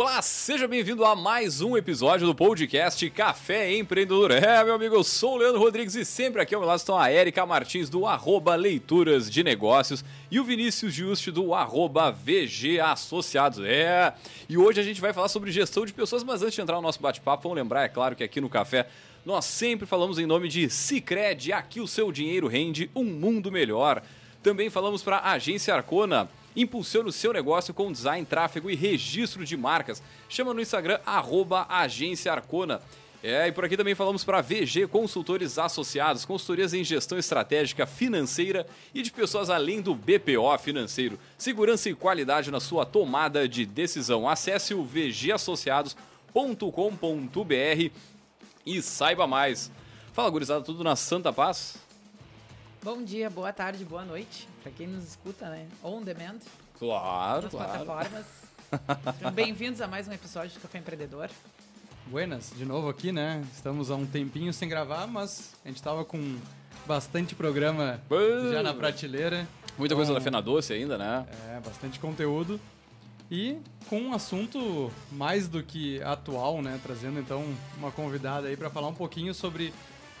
Olá, seja bem-vindo a mais um episódio do podcast Café Empreendedor. É, meu amigo, eu sou o Leandro Rodrigues e sempre aqui ao meu lado estão a Erika Martins do arroba Leituras de Negócios e o Vinícius Juste do arroba VG Associados. É, e hoje a gente vai falar sobre gestão de pessoas, mas antes de entrar no nosso bate-papo, vamos lembrar, é claro, que aqui no Café nós sempre falamos em nome de Cicred, aqui o seu dinheiro rende um mundo melhor. Também falamos para a Agência Arcona, Impulsione o seu negócio com design, tráfego e registro de marcas. Chama no Instagram, arroba Agência Arcona. É, e por aqui também falamos para VG Consultores Associados, consultorias em gestão estratégica financeira e de pessoas além do BPO financeiro. Segurança e qualidade na sua tomada de decisão. Acesse o vgasociados.com.br e saiba mais. Fala, gurizada, tudo na Santa Paz? Bom dia, boa tarde, boa noite para quem nos escuta, né? On demand. Claro, nas claro. plataformas. Bem-vindos a mais um episódio do Café Empreendedor. Buenas, de novo aqui, né? Estamos há um tempinho sem gravar, mas a gente tava com bastante programa já na prateleira. Muita coisa Com- da Fena Doce ainda, né? É, bastante conteúdo. E com um assunto mais do que atual, né? Trazendo então uma convidada aí para falar um pouquinho sobre.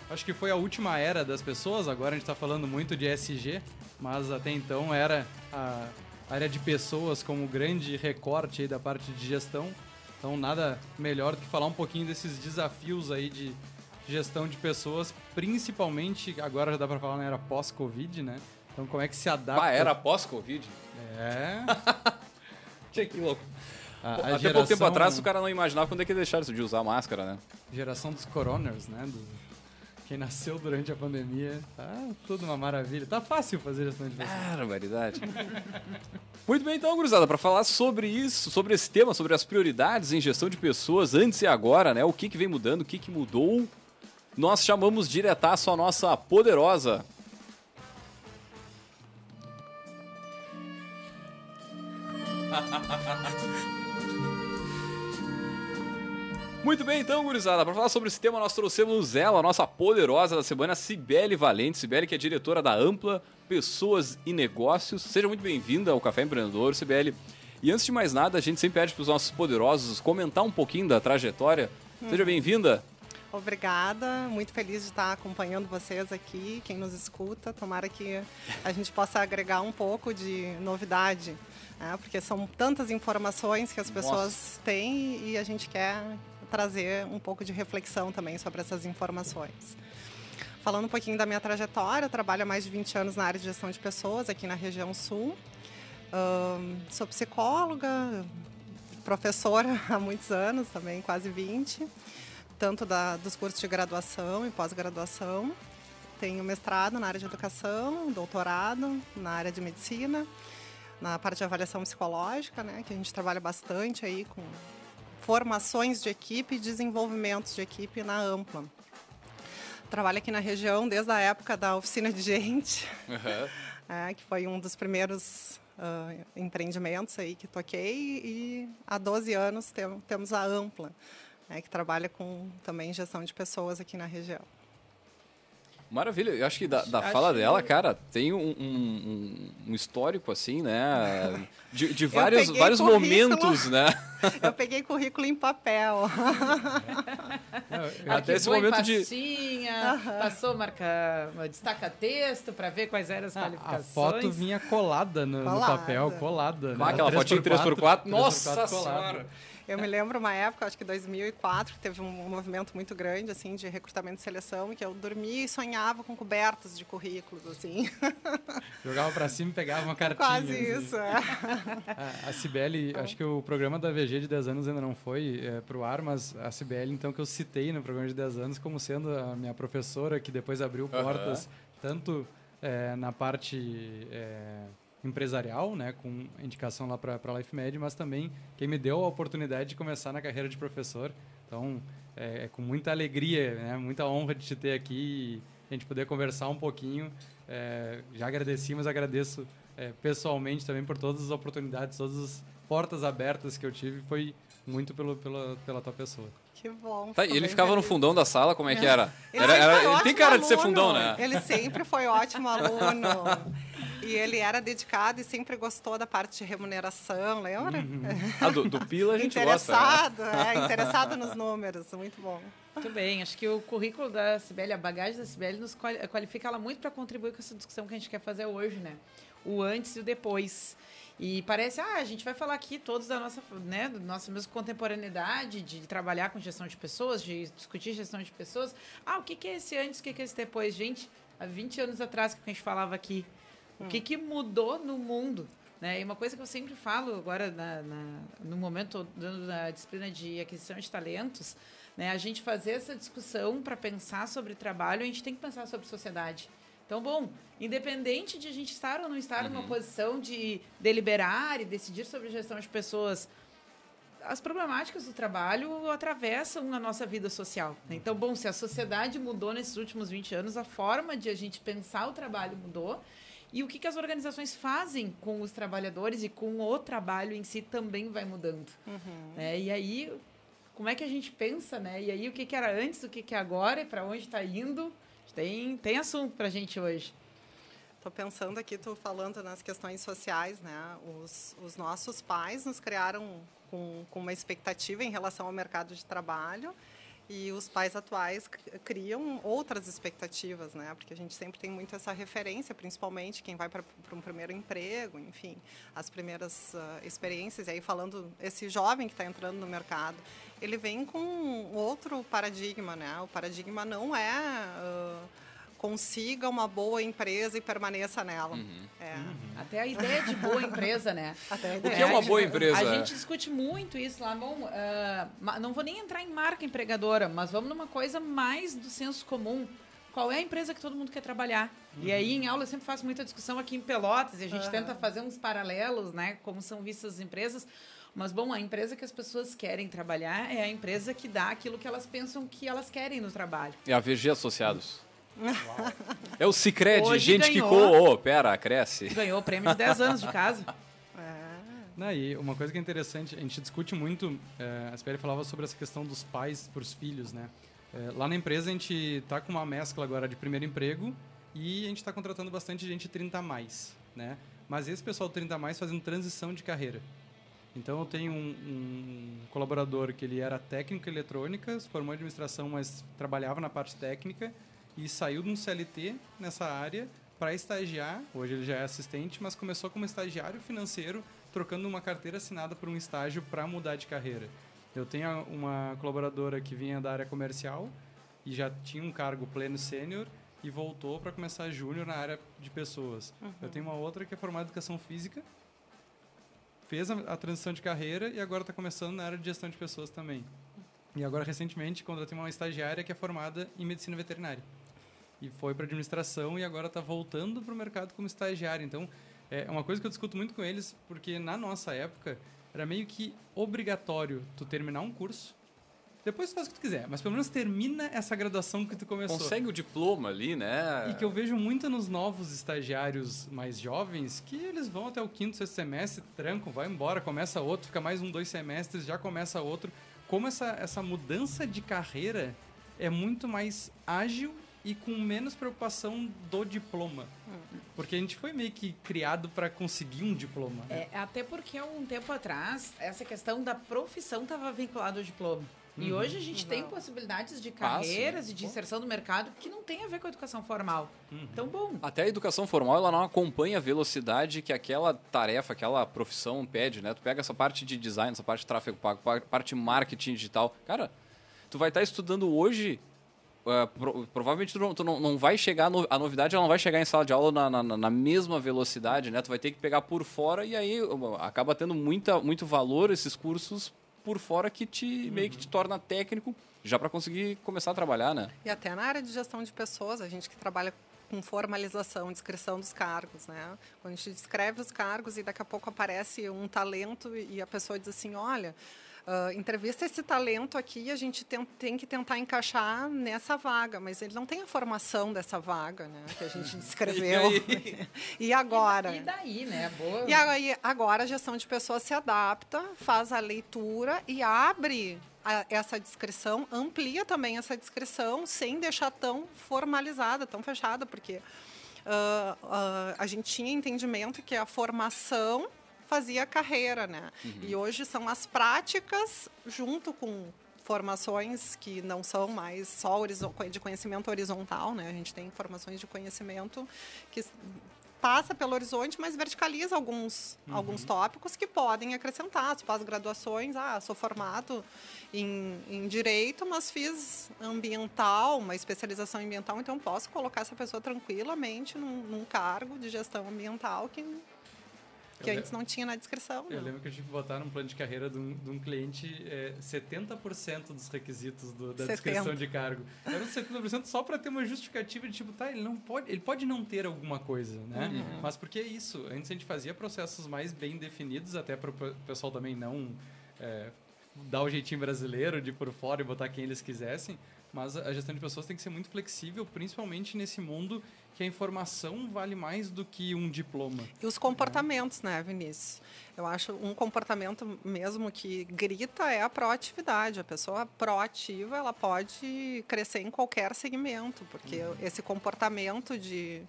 Acho que foi a última era das pessoas, agora a gente tá falando muito de SG, mas até então era a área de pessoas como grande recorte aí da parte de gestão. Então nada melhor do que falar um pouquinho desses desafios aí de gestão de pessoas, principalmente agora já dá para falar na era pós-Covid, né? Então como é que se adapta? Ah, era pós-Covid? É. Que, que louco. A, a Até pouco geração- tempo atrás o cara não imaginava quando é que deixaram de usar máscara, né? Geração dos coroners, né? Do- quem nasceu durante a pandemia. Tá tudo uma maravilha. Tá fácil fazer gestão de pessoas. Barbaridade. Muito bem, então, gurizada, para falar sobre isso, sobre esse tema, sobre as prioridades em gestão de pessoas antes e agora, né? O que, que vem mudando, o que, que mudou, nós chamamos diretaço a nossa poderosa. Muito bem, então, gurizada, para falar sobre esse tema, nós trouxemos ela, a nossa poderosa da semana, Cibele Valente. Cibele, que é diretora da Ampla Pessoas e Negócios. Seja muito bem-vinda ao Café Empreendedor, Cibele. E antes de mais nada, a gente sempre pede para os nossos poderosos comentar um pouquinho da trajetória. Seja bem-vinda. Obrigada, muito feliz de estar acompanhando vocês aqui, quem nos escuta. Tomara que a gente possa agregar um pouco de novidade, né? porque são tantas informações que as pessoas têm e a gente quer trazer um pouco de reflexão também sobre essas informações. Falando um pouquinho da minha trajetória, eu trabalho há mais de 20 anos na área de gestão de pessoas aqui na região sul. Ahn, sou psicóloga, professora há muitos anos também, quase 20 tanto da, dos cursos de graduação e pós-graduação. Tenho mestrado na área de educação, doutorado na área de medicina, na parte de avaliação psicológica, né, que a gente trabalha bastante aí com formações de equipe e desenvolvimentos de equipe na Ampla. Trabalho aqui na região desde a época da oficina de gente, é, que foi um dos primeiros ah, empreendimentos aí que toquei e há 12 anos tem- temos a Ampla, né, que trabalha com também gestão de pessoas aqui na região. Maravilha, eu acho que da, da Acho fala que- dela, cara, tem um, um- um histórico, assim, né? De, de vários, vários currículo. momentos, né? Eu peguei currículo em papel. Não, eu- Até esse momento de- pastinha, passou, marca, destaca texto para ver quais eram as a, a qualificações. foto vinha colada no, no Colada. papel, colada. Né? aquela fotinha 3x4, nossa 3x4 colada. senhora! Eu me lembro uma época, acho que 2004, que teve um movimento muito grande assim de recrutamento e seleção, que eu dormia e sonhava com cobertas de currículos assim. Jogava pra cima e pegava uma cartinha. Quase assim. isso. é. A, Cibele, acho que o programa da VG de 10 anos ainda não foi é, pro ar, mas a Cibele, então, que eu citei no programa de 10 anos como sendo a minha professora, que depois abriu portas, tanto é, na parte é, empresarial, né, com indicação lá para a Life Med, mas também quem me deu a oportunidade de começar na carreira de professor. Então, é, é com muita alegria, né, muita honra de te ter aqui e a gente poder conversar um pouquinho. É, já agradeci, mas agradeço é, pessoalmente também por todas as oportunidades, todas as portas abertas que eu tive. Foi muito pelo, pela, pela tua pessoa. Que bom. Tá, e ele ficava no feliz. fundão da sala, como é que era? Ele Era- era- ele tem cara de ser aluno. fundão, né? Ele sempre foi ótimo aluno. E ele era dedicado e sempre gostou da parte de remuneração, lembra? Uhum. Ah, do, do Pila a gente gosta. Né? Interessado, é, interessado nos números, muito bom. Muito bem, acho que o currículo da Sibeli, a bagagem da Sibeli, nos qualifica ela muito para contribuir com essa discussão que a gente quer fazer hoje, né? O antes e o depois. E parece, ah, a gente vai falar aqui todos da nossa, né, da nossa mesma contemporaneidade, de trabalhar com gestão de pessoas, de discutir gestão de pessoas. Ah, o que, que é esse antes, o que, que é esse depois? Gente, há 20 anos atrás que a gente falava aqui, o que, que mudou no mundo? Né? E uma coisa que eu sempre falo agora, na, na no momento da disciplina de aquisição de talentos, né, a gente fazer essa discussão para pensar sobre trabalho, a gente tem que pensar sobre sociedade. Então, bom, independente de a gente estar ou não estar uhum. numa posição de deliberar e decidir sobre gestão de pessoas, as problemáticas do trabalho atravessam a nossa vida social. Né? Então, bom, se a sociedade mudou nesses últimos 20 anos, a forma de a gente pensar o trabalho mudou. E o que, que as organizações fazem com os trabalhadores e com o trabalho em si também vai mudando. Uhum. É, e aí, como é que a gente pensa, né? E aí, o que, que era antes, o que, que é agora e para onde está indo? Tem, tem assunto para a gente hoje. Estou pensando aqui, estou falando nas questões sociais, né? Os, os nossos pais nos criaram com, com uma expectativa em relação ao mercado de trabalho e os pais atuais criam outras expectativas, né? Porque a gente sempre tem muito essa referência, principalmente quem vai para um primeiro emprego, enfim, as primeiras uh, experiências. E aí falando esse jovem que está entrando no mercado, ele vem com outro paradigma, né? O paradigma não é uh, consiga uma boa empresa e permaneça nela. Uhum. É. Uhum. Até a ideia de boa empresa, né? Até a ideia. O que é uma boa empresa? A gente discute muito isso lá. Bom, uh, não vou nem entrar em marca empregadora, mas vamos numa coisa mais do senso comum. Qual é a empresa que todo mundo quer trabalhar? Uhum. E aí, em aula, eu sempre faço muita discussão aqui em Pelotas, e a gente tenta fazer uns paralelos, né? Como são vistas as empresas. Mas, bom, a empresa que as pessoas querem trabalhar é a empresa que dá aquilo que elas pensam que elas querem no trabalho. É a VG Associados. É o Cicred, gente ganhou, que coou. Oh, pera, cresce. Ganhou o prêmio de 10 anos de casa. É. Não, e uma coisa que é interessante, a gente discute muito, é, a Speri falava sobre essa questão dos pais para os filhos, né? É, lá na empresa a gente está com uma mescla agora de primeiro emprego e a gente está contratando bastante gente 30 a mais, né? Mas esse pessoal 30 a mais fazendo transição de carreira. Então eu tenho um, um, colaborador que ele era técnico em eletrônica, se formou em administração, mas trabalhava na parte técnica e saiu de um CLT nessa área para estagiar. Hoje ele já é assistente, mas começou como estagiário financeiro, trocando uma carteira assinada por um estágio para mudar de carreira. Eu tenho uma colaboradora que vinha da área comercial e já tinha um cargo pleno sênior e voltou para começar júnior na área de pessoas. Uhum. Eu tenho uma outra que é formada em educação física fez a, a transição de carreira e agora está começando na área de gestão de pessoas também. E agora, recentemente, contratei uma estagiária que é formada em medicina veterinária. E foi para administração e agora está voltando para o mercado como estagiária. Então, é uma coisa que eu discuto muito com eles, porque na nossa época era meio que obrigatório tu terminar um curso depois tu faz o que tu quiser, mas pelo menos termina essa graduação que tu começou. Consegue o diploma ali, né? E que eu vejo muito nos novos estagiários mais jovens, que eles vão até o quinto, sexto semestre, trancam, vai embora, começa outro, fica mais um, dois semestres, já começa outro. Como essa, essa mudança de carreira é muito mais ágil e com menos preocupação do diploma. Porque a gente foi meio que criado para conseguir um diploma. É, até porque há um tempo atrás, essa questão da profissão estava vinculada ao diploma. E uhum. hoje a gente tem possibilidades de carreiras e de inserção no mercado que não tem a ver com a educação formal. Uhum. Então, bom. Até a educação formal ela não acompanha a velocidade que aquela tarefa, aquela profissão pede, né? Tu pega essa parte de design, essa parte de tráfego pago, parte de marketing digital. Cara, tu vai estar estudando hoje Uh, pro, provavelmente tu, não, tu não, não, vai chegar, no, a novidade ela não vai chegar em sala de aula na, na, na, mesma velocidade, né? Tu vai ter que pegar por fora e aí acaba tendo muita, muito valor esses cursos por fora que te uhum. meio que te torna técnico já para conseguir começar a trabalhar, né? E até na área de gestão de pessoas, a gente que trabalha com formalização, descrição dos cargos, né? Quando a gente descreve os cargos e daqui a pouco aparece um talento e a pessoa diz assim, olha, Uh, entrevista esse talento aqui, a gente tem, tem, que tentar encaixar nessa vaga, mas ele não tem a formação dessa vaga, né? Que a gente descreveu. e, e agora? E daí, né? Boa. E aí, agora a gestão de pessoas se adapta, faz a leitura e abre a, essa descrição, amplia também essa descrição sem deixar tão formalizada, tão fechada, porque uh, uh, a gente tinha entendimento que a formação fazia carreira, né? Uhum. E hoje são as práticas junto com formações que não são mais só de conhecimento horizontal, né? A gente tem formações de conhecimento que passa pelo horizonte, mas verticaliza alguns, uhum. alguns tópicos que podem acrescentar. As pós-graduações, ah, sou formado em, em Direito, mas fiz ambiental, uma especialização ambiental, então posso colocar essa pessoa tranquilamente num, num cargo de gestão ambiental que que antes não tinha na descrição. Eu não. lembro que eu tive que botar num plano de carreira de um, de um cliente é, 70% dos requisitos do, da 70. descrição de cargo. Era 70% só para ter uma justificativa de tipo, tá, ele não pode, ele pode não ter alguma coisa, né? Uhum. Mas porque é isso? Antes a gente fazia processos mais bem definidos, até para o pessoal também não é, dar o jeitinho brasileiro de ir por fora e botar quem eles quisessem. Mas a gestão de pessoas tem que ser muito flexível, principalmente nesse mundo que a informação vale mais do que um diploma. E os comportamentos, né, Vinícius? Eu acho um comportamento mesmo que grita é a proatividade. A pessoa proativa, ela pode crescer em qualquer segmento, porque uhum. esse comportamento de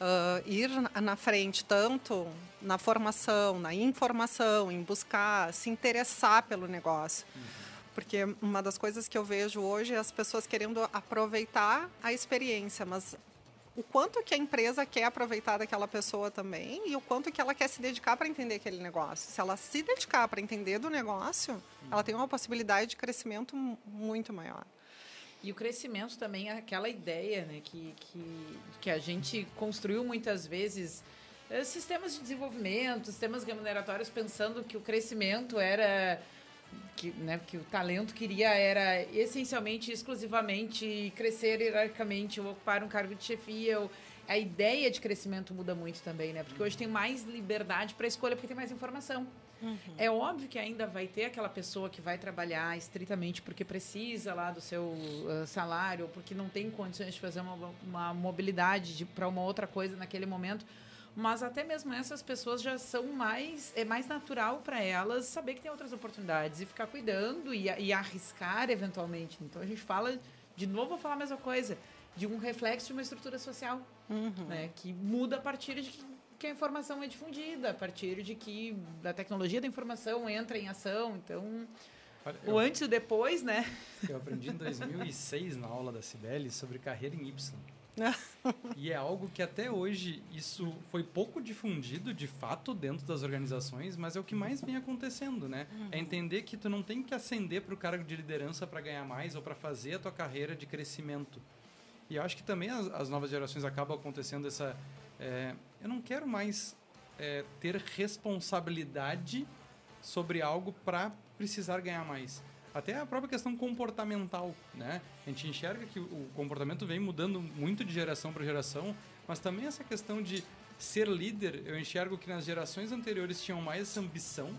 uh, ir na frente tanto na formação, na informação, em buscar se interessar pelo negócio. Uhum porque uma das coisas que eu vejo hoje é as pessoas querendo aproveitar a experiência, mas o quanto que a empresa quer aproveitar daquela pessoa também e o quanto que ela quer se dedicar para entender aquele negócio. Se ela se dedicar para entender do negócio, ela tem uma possibilidade de crescimento muito maior. E o crescimento também é aquela ideia né, que, que, que a gente construiu muitas vezes eh, sistemas de desenvolvimento, sistemas remuneratórios, pensando que o crescimento era que, né, que o talento queria era essencialmente, exclusivamente crescer hierarquicamente ou ocupar um cargo de chefia. Ou, a ideia de crescimento muda muito também, né? Porque hoje tem mais liberdade para escolha porque tem mais informação. Uhum. É óbvio que ainda vai ter aquela pessoa que vai trabalhar estritamente porque precisa lá do seu uh, salário, ou porque não tem condições de fazer uma, uma mobilidade para uma outra coisa naquele momento mas até mesmo essas pessoas já são mais é mais natural para elas saber que tem outras oportunidades e ficar cuidando e, e, arriscar eventualmente. Então a gente fala de novo vou falar a mesma coisa de um reflexo de uma estrutura social, uhum. né, que muda a partir de que, que a informação é difundida, a partir de que a tecnologia da informação entra em ação. Então Olha, o eu, antes e o depois, né? Eu aprendi em 2006 na aula da Cibele sobre carreira em Y. e é algo que até hoje isso foi pouco difundido de fato dentro das organizações, mas é o que mais vem acontecendo, né? Uhum. É entender que tu não tem que ascender para o cargo de liderança para ganhar mais ou para fazer a tua carreira de crescimento. E eu acho que também as, as novas gerações acabam acontecendo essa. É, eu não quero mais é, ter responsabilidade sobre algo para precisar ganhar mais até a própria questão comportamental, né? A gente enxerga que o comportamento vem mudando muito de geração para geração, mas também essa questão de ser líder, eu enxergo que nas gerações anteriores tinham mais essa ambição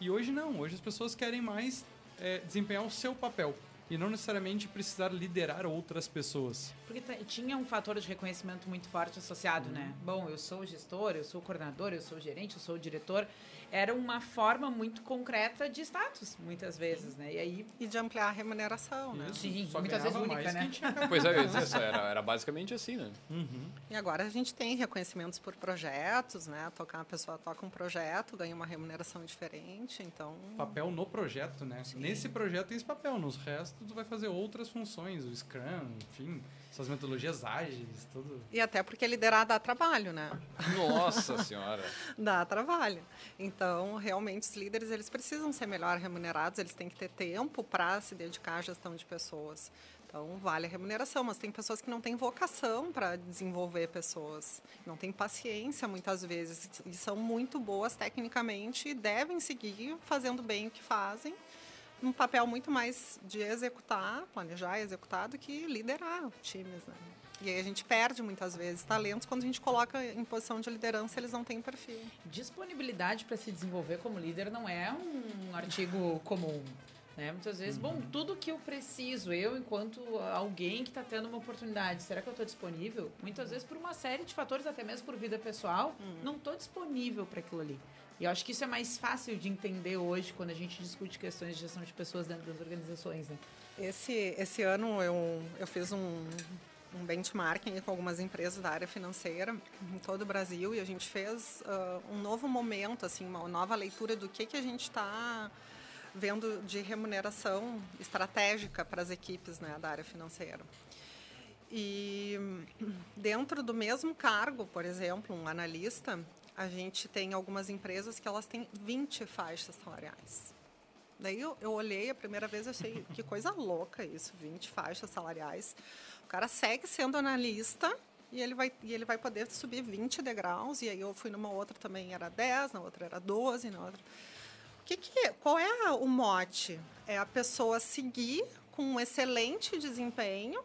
e hoje não. Hoje as pessoas querem mais é, desempenhar o seu papel e não necessariamente precisar liderar outras pessoas. Porque tinha um fator de reconhecimento muito forte associado, né? uhum. né? Bom, eu sou gestor, eu sou coordenador, eu sou gerente, eu sou diretor era uma forma muito concreta de status, muitas vezes, né? E aí e de ampliar a remuneração, né? Sim, Só muitas vezes única, né? Pois é, isso era, era basicamente assim, né? Uhum. E agora a gente tem reconhecimentos por projetos, né? Tocar uma pessoa toca um projeto, ganha uma remuneração diferente, então papel no projeto, né? Sim. Nesse projeto tem esse papel, nos restos tu vai fazer outras funções, o Scrum, enfim, essas metodologias ágeis, tudo. E até porque liderar dá trabalho, né? Nossa senhora. dá trabalho. Então, realmente os líderes eles precisam ser melhor remunerados, eles têm que ter tempo para se dedicar à gestão de pessoas. Então, vale a remuneração, mas tem pessoas que não têm vocação para desenvolver pessoas, não têm paciência muitas vezes e são muito boas tecnicamente e devem seguir fazendo bem o que fazem um papel muito mais de executar, planejar e executar do que liderar times, né? E aí a gente perde muitas vezes talentos quando a gente coloca em posição de liderança, eles não têm perfil. Disponibilidade para se desenvolver como líder não é um artigo comum. Né? Muitas vezes, uhum. bom, tudo que eu preciso, eu enquanto alguém que está tendo uma oportunidade, será que eu estou disponível? Muitas vezes por uma série de fatores, até mesmo por vida pessoal, uhum. não estou disponível para aquilo ali. E eu acho que isso é mais fácil de entender hoje quando a gente discute questões de gestão de pessoas dentro das organizações, né? Esse, esse ano eu, eu fiz um, um benchmarking com algumas empresas da área financeira em todo o Brasil e a gente fez uh, um novo momento, assim, uma nova leitura do que, que a gente está vendo de remuneração estratégica para as equipes né, da área financeira. E dentro do mesmo cargo, por exemplo, um analista, a gente tem algumas empresas que elas têm 20 faixas salariais. Daí eu, eu olhei a primeira vez e achei que coisa louca isso, 20 faixas salariais. O cara segue sendo analista e ele vai, e ele vai poder subir 20 degraus. E aí eu fui numa outra também, era 10, na outra era 12, na outra. O que que, qual é o mote? É a pessoa seguir com um excelente desempenho,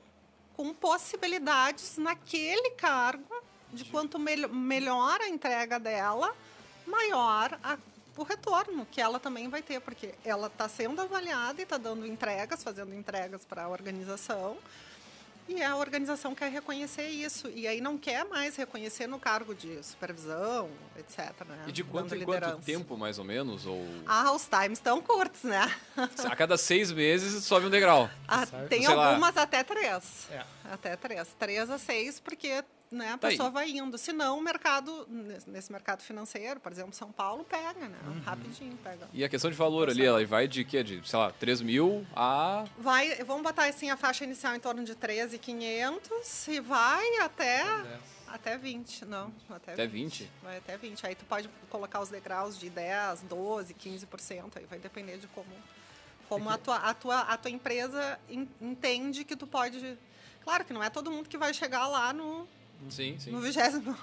com possibilidades naquele cargo, de quanto me melhor a entrega dela, maior a o retorno que ela também vai ter, porque ela está sendo avaliada e está dando entregas, fazendo entregas para a organização. E a organização quer reconhecer isso. E aí não quer mais reconhecer no cargo de supervisão, etc. Né? E de quanto em quanto tempo, mais ou menos? Ou... Ah, os times estão curtos, né? A cada seis meses sobe um degrau. Ah, tem Sei algumas lá. até três. É. Até três. Três a seis, porque né, a tá pessoa aí. vai indo. Senão, o mercado, nesse mercado financeiro, por exemplo, São Paulo, pega, né? Uhum. Rapidinho pega. E a questão de valor ali, ela vai de quê? De, sei lá, 3 mil a... Vai, vamos botar assim, a faixa inicial em torno de 13,500 e vai até... Até 20, não. Até, até 20. 20. Vai até 20. Aí tu pode colocar os degraus de 10, 12, 15%. Aí vai depender de como, como a, tua, a, tua, a tua empresa entende que tu pode... Claro que não é todo mundo que vai chegar lá no, Sim, sim. no vigésimo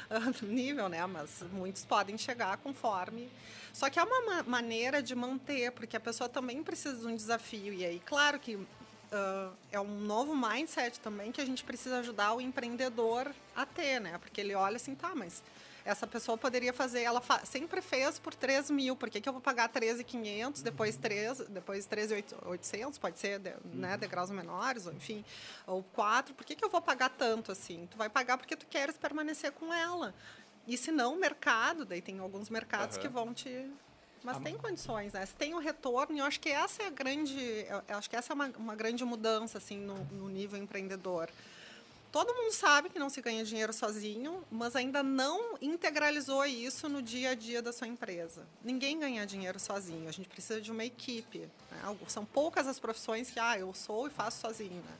nível, né? Mas muitos podem chegar conforme. Só que é uma maneira de manter, porque a pessoa também precisa de um desafio. E aí, claro que uh, é um novo mindset também que a gente precisa ajudar o empreendedor a ter, né? Porque ele olha assim, tá, mas essa pessoa poderia fazer, ela fa sempre fez por 3 mil, por que, que eu vou pagar 13,500, depois 3, depois 13,800, pode ser de, né, uhum. degraus menores, ou enfim, ou 4, por que, que eu vou pagar tanto assim? Tu vai pagar porque tu queres permanecer com ela. E se não, o mercado, daí tem alguns mercados uhum. que vão te mas ah, tem condições, né? Se tem o retorno, e eu acho que essa é a grande, eu acho que essa é uma, uma grande mudança assim no, no nível empreendedor. Todo mundo sabe que não se ganha dinheiro sozinho, mas ainda não integralizou isso no dia a dia da sua empresa. Ninguém ganha dinheiro sozinho, a gente precisa de uma equipe. Né? São poucas as profissões que, ah, eu sou e faço sozinho. Né?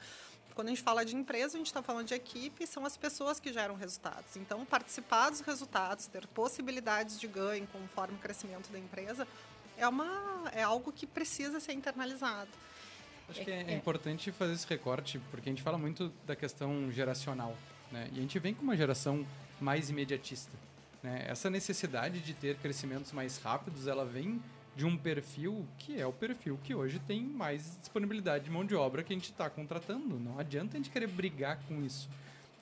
Quando a gente fala de empresa, a gente está falando de equipe, são as pessoas que geram resultados. Então, participar dos resultados, ter possibilidades de ganho conforme o crescimento da empresa, é, uma, é algo que precisa ser internalizado. Acho que é, é, importante fazer esse recorte, porque a gente fala muito da questão geracional, né? E a gente vem com uma geração mais imediatista, né? Essa necessidade de ter crescimentos mais rápidos, ela vem de um perfil que é o perfil que hoje tem mais disponibilidade de mão de obra que a gente está contratando. Não adianta a gente querer brigar com isso.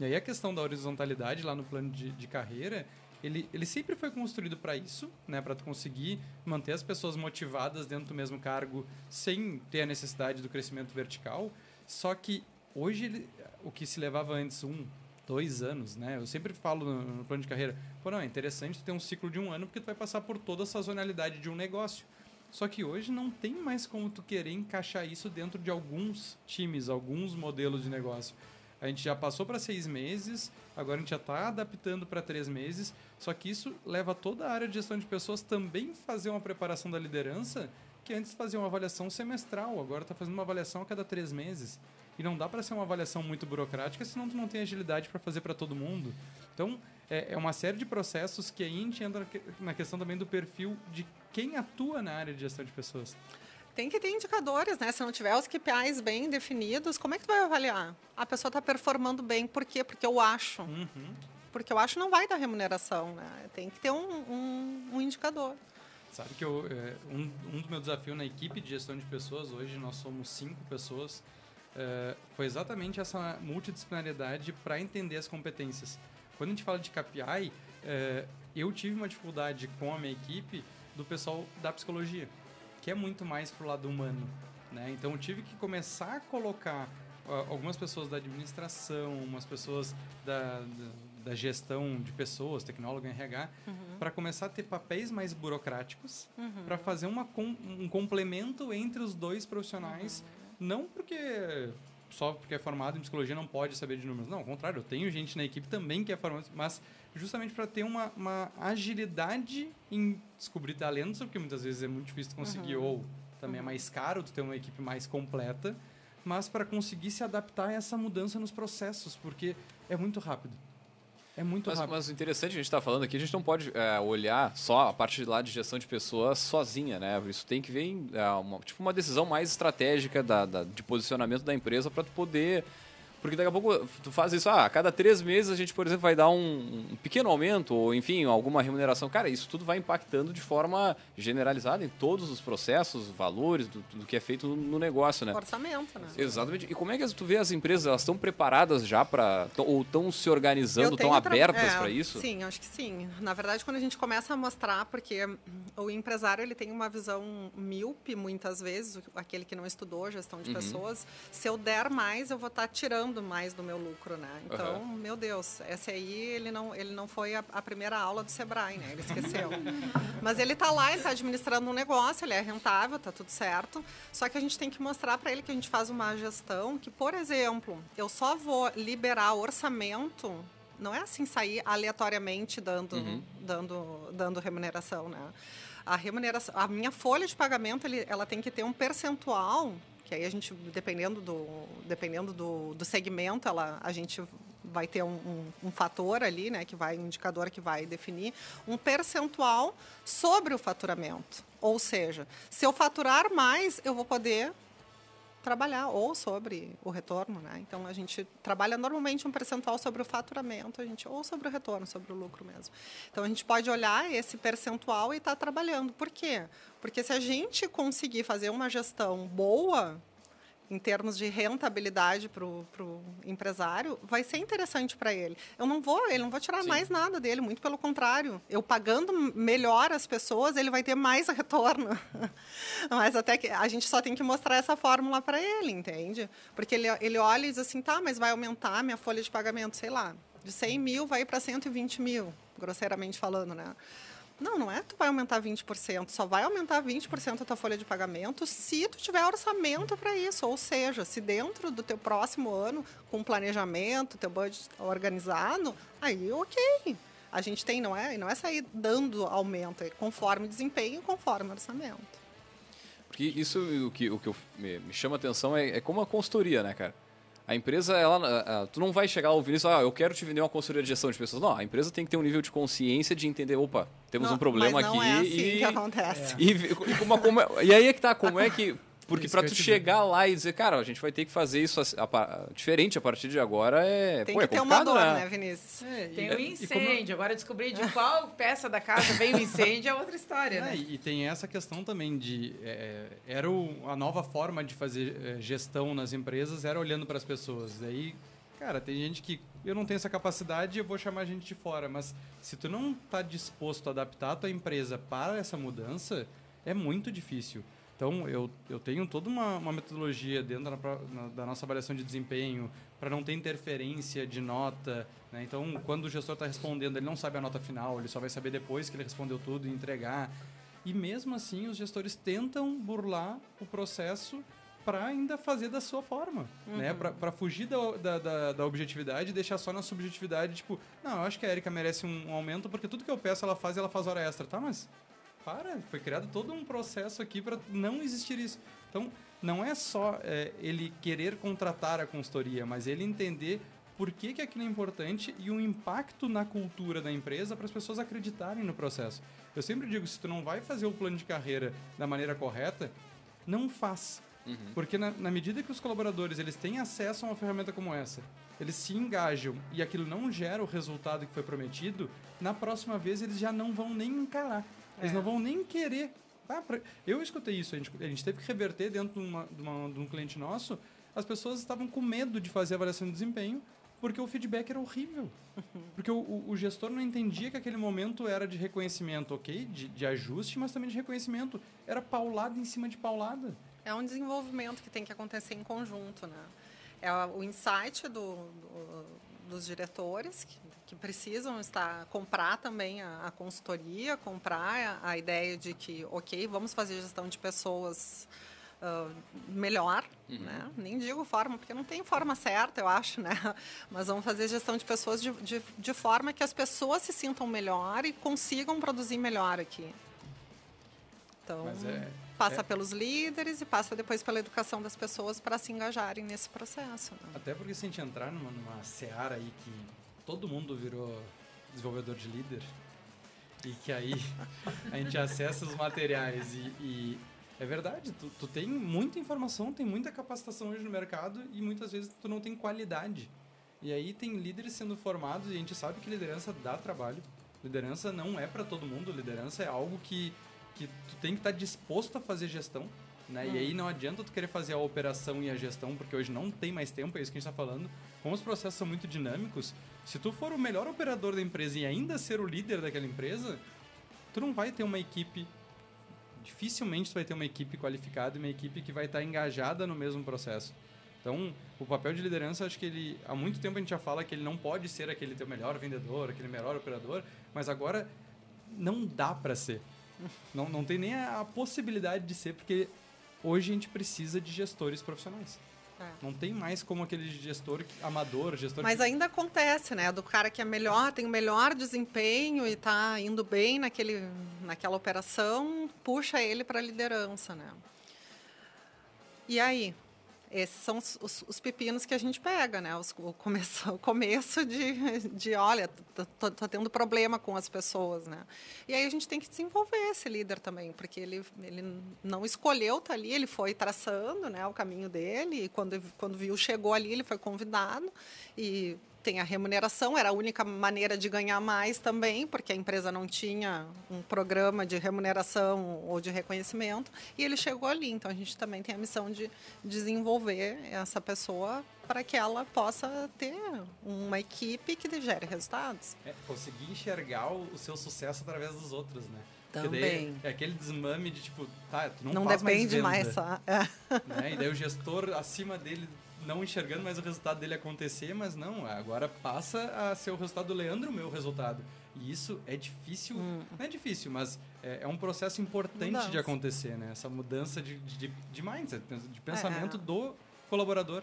E aí a questão da horizontalidade lá no plano de, de carreira ele, ele sempre foi construído para isso, né? Para conseguir manter as pessoas motivadas dentro do mesmo cargo sem ter a necessidade do crescimento vertical. Só que hoje ele, o que se levava antes um, dois anos, né? Eu sempre falo no, no plano de carreira, pô, não, é interessante ter um ciclo de um ano porque tu vai passar por toda a sazonalidade de um negócio. Só que hoje não tem mais como tu querer encaixar isso dentro de alguns times, alguns modelos de negócio. A gente já passou para seis meses, agora a gente já está adaptando para três meses. Só que isso leva toda a área de gestão de pessoas também fazer uma preparação da liderança, que antes fazia uma avaliação semestral, agora está fazendo uma avaliação a cada três meses. E não dá para ser uma avaliação muito burocrática, senão tu não tem agilidade para fazer para todo mundo. Então, é, é, uma série de processos que aí a gente entra na questão também do perfil de quem atua na área de gestão de pessoas. Tem que ter indicadores, né? Se não tiver os KPIs bem definidos, como é que tu vai avaliar? A pessoa está performando bem, por quê? Porque eu acho. Uhum. Porque eu acho não vai dar remuneração, né? Tem que ter um, um, um indicador. Sabe que eu, é, um, um dos meus desafios na equipe de gestão de pessoas, hoje nós somos cinco pessoas, é, foi exatamente essa multidisciplinaridade para entender as competências. Quando a gente fala de KPI, é, eu tive uma dificuldade com a minha equipe do pessoal da psicologia que é muito mais pro lado humano, né? Então eu tive que começar a colocar algumas pessoas da administração, umas pessoas da, da, da gestão de pessoas, tecnólogo em RH, uhum. para começar a ter papéis mais burocráticos, uhum. para fazer uma, um complemento entre os dois profissionais, uhum. não porque só porque é formado em psicologia não pode saber de números. Não, ao contrário, eu tenho gente na equipe também que é formada, mas justamente para ter uma, uma agilidade em descobrir talentos, porque muitas vezes é muito difícil conseguir, ou também é mais caro tu ter uma equipe mais completa, mas para conseguir se adaptar a essa mudança nos processos, porque é muito rápido. É muito Mas, rápido. mas o interessante a gente está falando aqui, a gente não pode é, olhar só a parte de lá de gestão de pessoas sozinha, né? Isso tem que ver em é, uma, tipo uma decisão mais estratégica da, da- de posicionamento da empresa para tu poder. Porque daqui a pouco tu faz isso, ah, a cada três meses a gente, por exemplo, vai dar um, um pequeno aumento, ou enfim, alguma remuneração. Cara, isso tudo vai impactando de forma generalizada em todos os processos, valores do, do que é feito no, negócio, né? Orçamento, né? Exatamente. E como é que tu vê as empresas? Elas estão preparadas já para. Ou estão se organizando, estão abertas é, para isso? Sim, acho que sim. Na verdade, quando a gente começa a mostrar, porque o empresário ele tem uma visão míope muitas vezes, aquele que não estudou gestão Uhum. de pessoas. Se eu der mais, eu vou estar tirando mais do meu lucro, né? Então, meu Deus, esse aí ele não, ele não foi a, a primeira aula do Sebrae, né? Ele esqueceu. Mas ele está lá, ele está administrando um negócio, ele é rentável, tá tudo certo. Só que a gente tem que mostrar para ele que a gente faz uma gestão que, por exemplo, eu só vou liberar orçamento não é assim sair aleatoriamente dando, dando, dando remuneração, né? A remuneração, a minha folha de pagamento, ele, ela tem que ter um percentual, que aí a gente, dependendo do, dependendo do, do segmento, ela, a gente vai ter um, um, um fator ali, né, que vai, um indicador que vai definir um percentual sobre o faturamento. Ou seja, se eu faturar mais, eu vou poder trabalhar ou sobre o retorno, né? Então a gente trabalha normalmente um percentual sobre o faturamento, a gente ou sobre o retorno, sobre o lucro mesmo. Então a gente pode olhar esse percentual e estar trabalhando. Por quê? Porque se a gente conseguir fazer uma gestão boa em termos de rentabilidade para o empresário, vai ser interessante para ele. Eu não vou, ele não vou tirar Sim. mais nada dele, muito pelo contrário. Eu pagando melhor as pessoas, ele vai ter mais retorno. Mas até que a gente só tem que mostrar essa fórmula para ele, entende? Porque ele, ele olha e diz assim, tá, mas vai aumentar minha folha de pagamento, sei lá, de 100 mil vai para 120 mil, grosseiramente falando, né? Não, não é tu vai aumentar 20%, só vai aumentar 20% a tua folha de pagamento se tu tiver orçamento para isso, ou seja, se dentro do teu próximo ano, com planejamento, teu budget organizado, aí ok. A gente tem, não é, não é sair dando aumento, é conforme desempenho, conforme orçamento. Porque isso o que, o que eu- me, chama a atenção é, é como a consultoria, né, cara? A empresa, ela, tu não vai chegar ao e falar, ah, eu quero te vender uma consultoria de gestão de pessoas. Não, a empresa tem que ter um nível de consciência de entender, opa, temos Não, um problema mas não aqui é assim e, que acontece. e, e, como- como é- e aí é que tá, como é que... Porque eu tu chegar lá e dizer, cara, a gente vai ter que fazer isso a pa- diferente a partir de agora, é, Tem pô, que é ter uma dor, né? né, Vinícius? É, Tem e- o como eu- incêndio. Agora descobrir de qual peça da casa veio o incêndio é outra história, É, né? e tem essa questão também de é, era o- a nova forma de fazer é, gestão nas empresas era olhando para as pessoas daí cara tem gente que eu não tenho essa capacidade eu vou chamar gente de fora mas se tu não está disposto a adaptar a tua empresa para essa mudança é muito difícil então eu, eu tenho toda uma, uma metodologia dentro da, na- da nossa avaliação de desempenho para não ter interferência de nota né? então quando o gestor está respondendo ele não sabe a nota final ele só vai saber depois que ele respondeu tudo e entregar e mesmo assim, os gestores tentam burlar o processo para ainda fazer da sua forma, né? Para fugir da, da, da, da objetividade e deixar só na subjetividade, tipo, não, eu acho que a Erika merece um, um aumento porque tudo que eu peço ela faz e ela faz hora extra, tá? Mas para, foi criado todo um processo aqui para não existir isso. Então, não é só é, ele querer contratar a consultoria, mas ele entender por que, que aquilo é importante e o impacto na cultura da empresa para as pessoas acreditarem no processo. Eu sempre digo, se tu não vai fazer o plano de carreira da maneira correta, não faz. Porque na, na medida que os colaboradores eles têm acesso a uma ferramenta como essa, eles se engajam e aquilo não gera o resultado que foi prometido, na próxima vez eles já não vão nem encarar. Eles É. não vão nem querer. Ah, pra- Eu escutei isso, a gente, a gente teve que reverter dentro de, uma, de, uma- de um cliente nosso, as pessoas estavam com medo de fazer avaliação de desempenho porque o feedback era horrível. Porque o, o- o gestor não entendia que aquele momento era de reconhecimento, ok? De, de ajuste, mas também de reconhecimento. Era paulada em cima de paulada. É um desenvolvimento que tem que acontecer em conjunto, né? É o insight do, do- dos diretores que, precisam estar comprar também a, a consultoria, comprar a, a ideia de que, ok, vamos fazer gestão de pessoas uh, melhor, uhum. né? Nem digo forma, porque não tem forma certa, eu acho, né? Mas vamos fazer gestão de pessoas de, de, de forma que as pessoas se sintam melhor e consigam produzir melhor aqui. Então, é, passa é... pelos líderes e passa depois pela educação das pessoas para se engajarem nesse processo. Né? Até porque se a gente entrar numa, numa seara aí que todo mundo virou desenvolvedor de líder e que aí a gente acessa os materiais e, e é verdade, tu, tu tem muita informação, tem muita capacitação hoje no mercado e muitas vezes tu não tem qualidade. E aí tem líderes sendo formados e a gente sabe que liderança dá trabalho. Liderança não é para todo mundo, liderança é algo que, que tu tem que estar tá disposto a fazer gestão. Né? Hum. E aí não adianta tu querer fazer a operação e a gestão, porque hoje não tem mais tempo, é isso que a gente está falando. Como os processos são muito dinâmicos, se tu for o melhor operador da empresa e ainda ser o líder daquela empresa, tu não vai ter uma equipe dificilmente tu vai ter uma equipe qualificada e uma equipe que vai estar engajada no mesmo processo. Então, o papel de liderança, acho que ele há muito tempo a gente já fala que ele não pode ser aquele teu melhor vendedor, aquele melhor operador, mas agora não dá para ser. Não, não tem nem a, a possibilidade de ser, porque hoje a gente precisa de gestores profissionais. É. Não tem mais como aquele gestor amador, gestor. Mas que... ainda acontece, né? Do cara que é melhor, tem o melhor desempenho e está indo bem naquele, naquela operação, puxa ele para a liderança, né? E aí? Esses são os, os, os, pepinos que a gente pega, né? Os, o, começo, o começo de, de olha, tô, tendo problema com as pessoas, né? E aí a gente tem que desenvolver esse líder também, porque ele, ele não escolheu estar tá ali, ele foi traçando né, o caminho dele, e quando, quando viu, chegou ali, ele foi convidado, e tem a remuneração, era a única maneira de ganhar mais também, porque a empresa não tinha um programa de remuneração ou de reconhecimento, e ele chegou ali. Então a gente também tem a missão de desenvolver essa pessoa para que ela possa ter uma equipe que gere resultados. É, conseguir enxergar o seu sucesso através dos outros, né? Também. é aquele desmame de tipo, tá, tu não, não faz depende mais, mais só. É. Né? E daí o gestor acima dele não enxergando mais o resultado dele acontecer, mas não, agora passa a ser o resultado do Leandro o meu resultado. E isso é difícil, hum. não é difícil, mas é, é um processo importante mudança. de acontecer, né? Essa mudança de, de, de mindset, de pensamento é. do colaborador.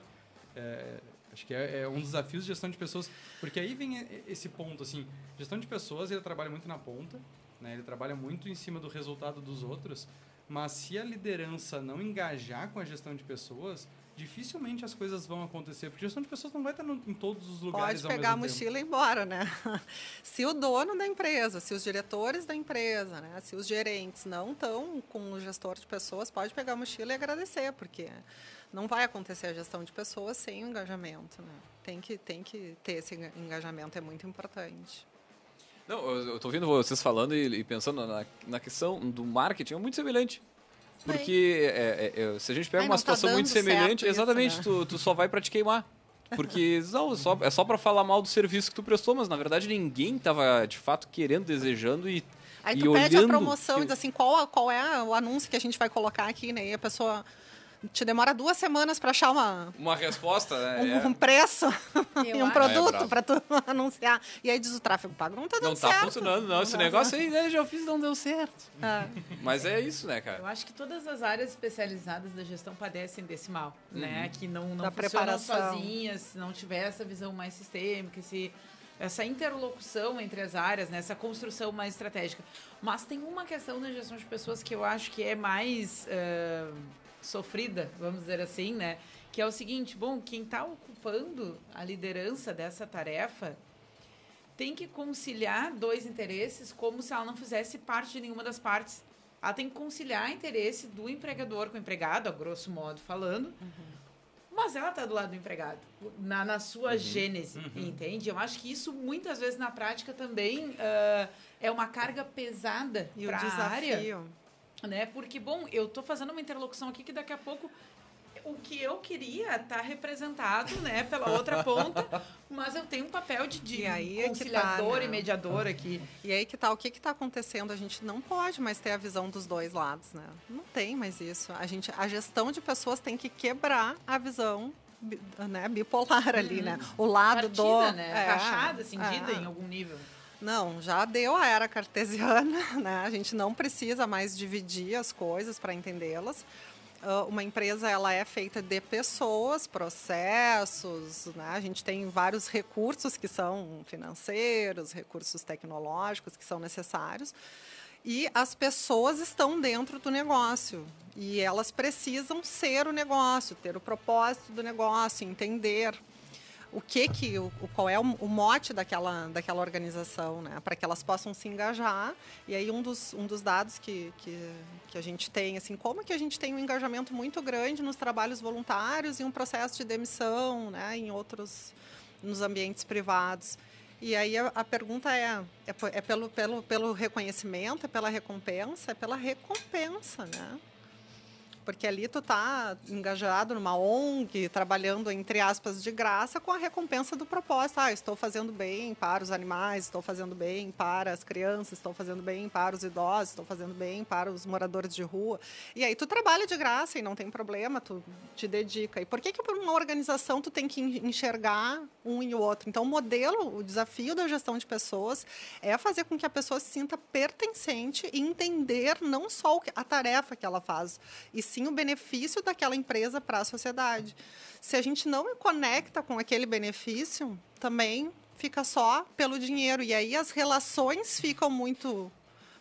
É, acho que é, é, um desafio de gestão de pessoas, porque aí vem esse ponto, assim, gestão de pessoas, ele trabalha muito na ponta, né? Ele trabalha muito em cima do resultado dos outros, mas se a liderança não engajar com a gestão de pessoas, dificilmente as coisas vão acontecer, porque gestão de pessoas não vai estar no, em todos os lugares Pode pegar a mochila tempo. e ir embora, né? Se o dono da empresa, se os diretores da empresa, né, se os gerentes não estão com o gestor de pessoas, pode pegar a mochila e agradecer, porque não vai acontecer a gestão de pessoas sem o engajamento, né? Tem que, tem que ter esse engajamento, é muito importante. Não, eu estou ouvindo vocês falando e, e pensando na, na questão do marketing, é muito semelhante. Porque é, é, é, se a gente pega Ai, uma tá situação tá muito semelhante, exatamente, isso, né? tu, tu só vai para te queimar. Porque não, só, é só para falar mal do serviço que tu prestou, mas na verdade ninguém estava de fato querendo, desejando e Aí e tu pede a promoção que... e diz assim, qual, qual é o anúncio que a gente vai colocar aqui, né? E a pessoa te demora duas semanas para achar uma uma resposta, né? Um, é. um preço e um produto é para tu anunciar. E aí diz o tráfego pago não tá dando não certo. Não tá funcionando, não. Esse negócio aí né, já fiz não deu certo. É. Mas é isso, né, cara? Eu acho que todas as áreas especializadas da gestão padecem desse mal, uhum. né? Que não não da funcionam sozinhas, se não tiver essa visão mais sistêmica, se essa interlocução entre as áreas, né? essa construção mais estratégica. Mas tem uma questão na gestão de pessoas que eu acho que é mais uh, sofrida, vamos dizer assim, né? Que é o seguinte, bom, quem está ocupando a liderança dessa tarefa tem que conciliar dois interesses como se ela não fizesse parte de nenhuma das partes. Ela tem que conciliar interesse do empregador com o empregado, a grosso modo falando, uhum. mas ela está do lado do empregado, na, na sua uhum. gênese, uhum. entende? Eu acho que isso muitas vezes na prática também uh, é uma carga pesada para a área né? Porque, bom, eu estou fazendo uma interlocução aqui que daqui a pouco o que eu queria está representado, né, pela outra ponta, mas eu tenho um papel de, de e conciliador é tá, né? e mediador aqui. E aí que tá, o que está acontecendo? A gente não pode mais ter a visão dos dois lados, né? Não tem mais isso. A gente, a gestão de pessoas tem que quebrar a visão né, bipolar ali, né? O lado Partida, do né? É, Rachada, cindida é. em algum nível. Não, já deu a era cartesiana, né? A gente não precisa mais dividir as coisas para entendê-las. uh, uma empresa ela é feita de pessoas, processos, né? A gente tem vários recursos que são financeiros, recursos tecnológicos que são necessários. E as pessoas estão dentro do negócio. E elas precisam ser o negócio, ter o propósito do negócio, entender o que que o, qual é o, mote daquela daquela organização né? Para que elas possam se engajar. E aí um dos, um dos dados que, que, que a gente tem assim como que a gente tem um engajamento muito grande nos trabalhos voluntários e um processo de demissão né em outros nos ambientes privados. E aí a, a pergunta é, é, é pelo, pelo, pelo reconhecimento é pela recompensa? É pela recompensa né porque ali tu tá engajado numa ONG, trabalhando entre aspas de graça com a recompensa do propósito. Ah, estou fazendo bem para os animais, estou fazendo bem para as crianças, estou fazendo bem para os idosos, estou fazendo bem para os moradores de rua. E aí tu trabalha de graça e não tem problema, tu te dedica. E por que que por uma organização tu tem que enxergar um e o outro? Então o modelo, o desafio da gestão de pessoas é fazer com que a pessoa se sinta pertencente e entender não só a tarefa que ela faz, e sim o benefício daquela empresa para a sociedade. Se a gente não conecta com aquele benefício, também fica só pelo dinheiro. E aí as relações ficam muito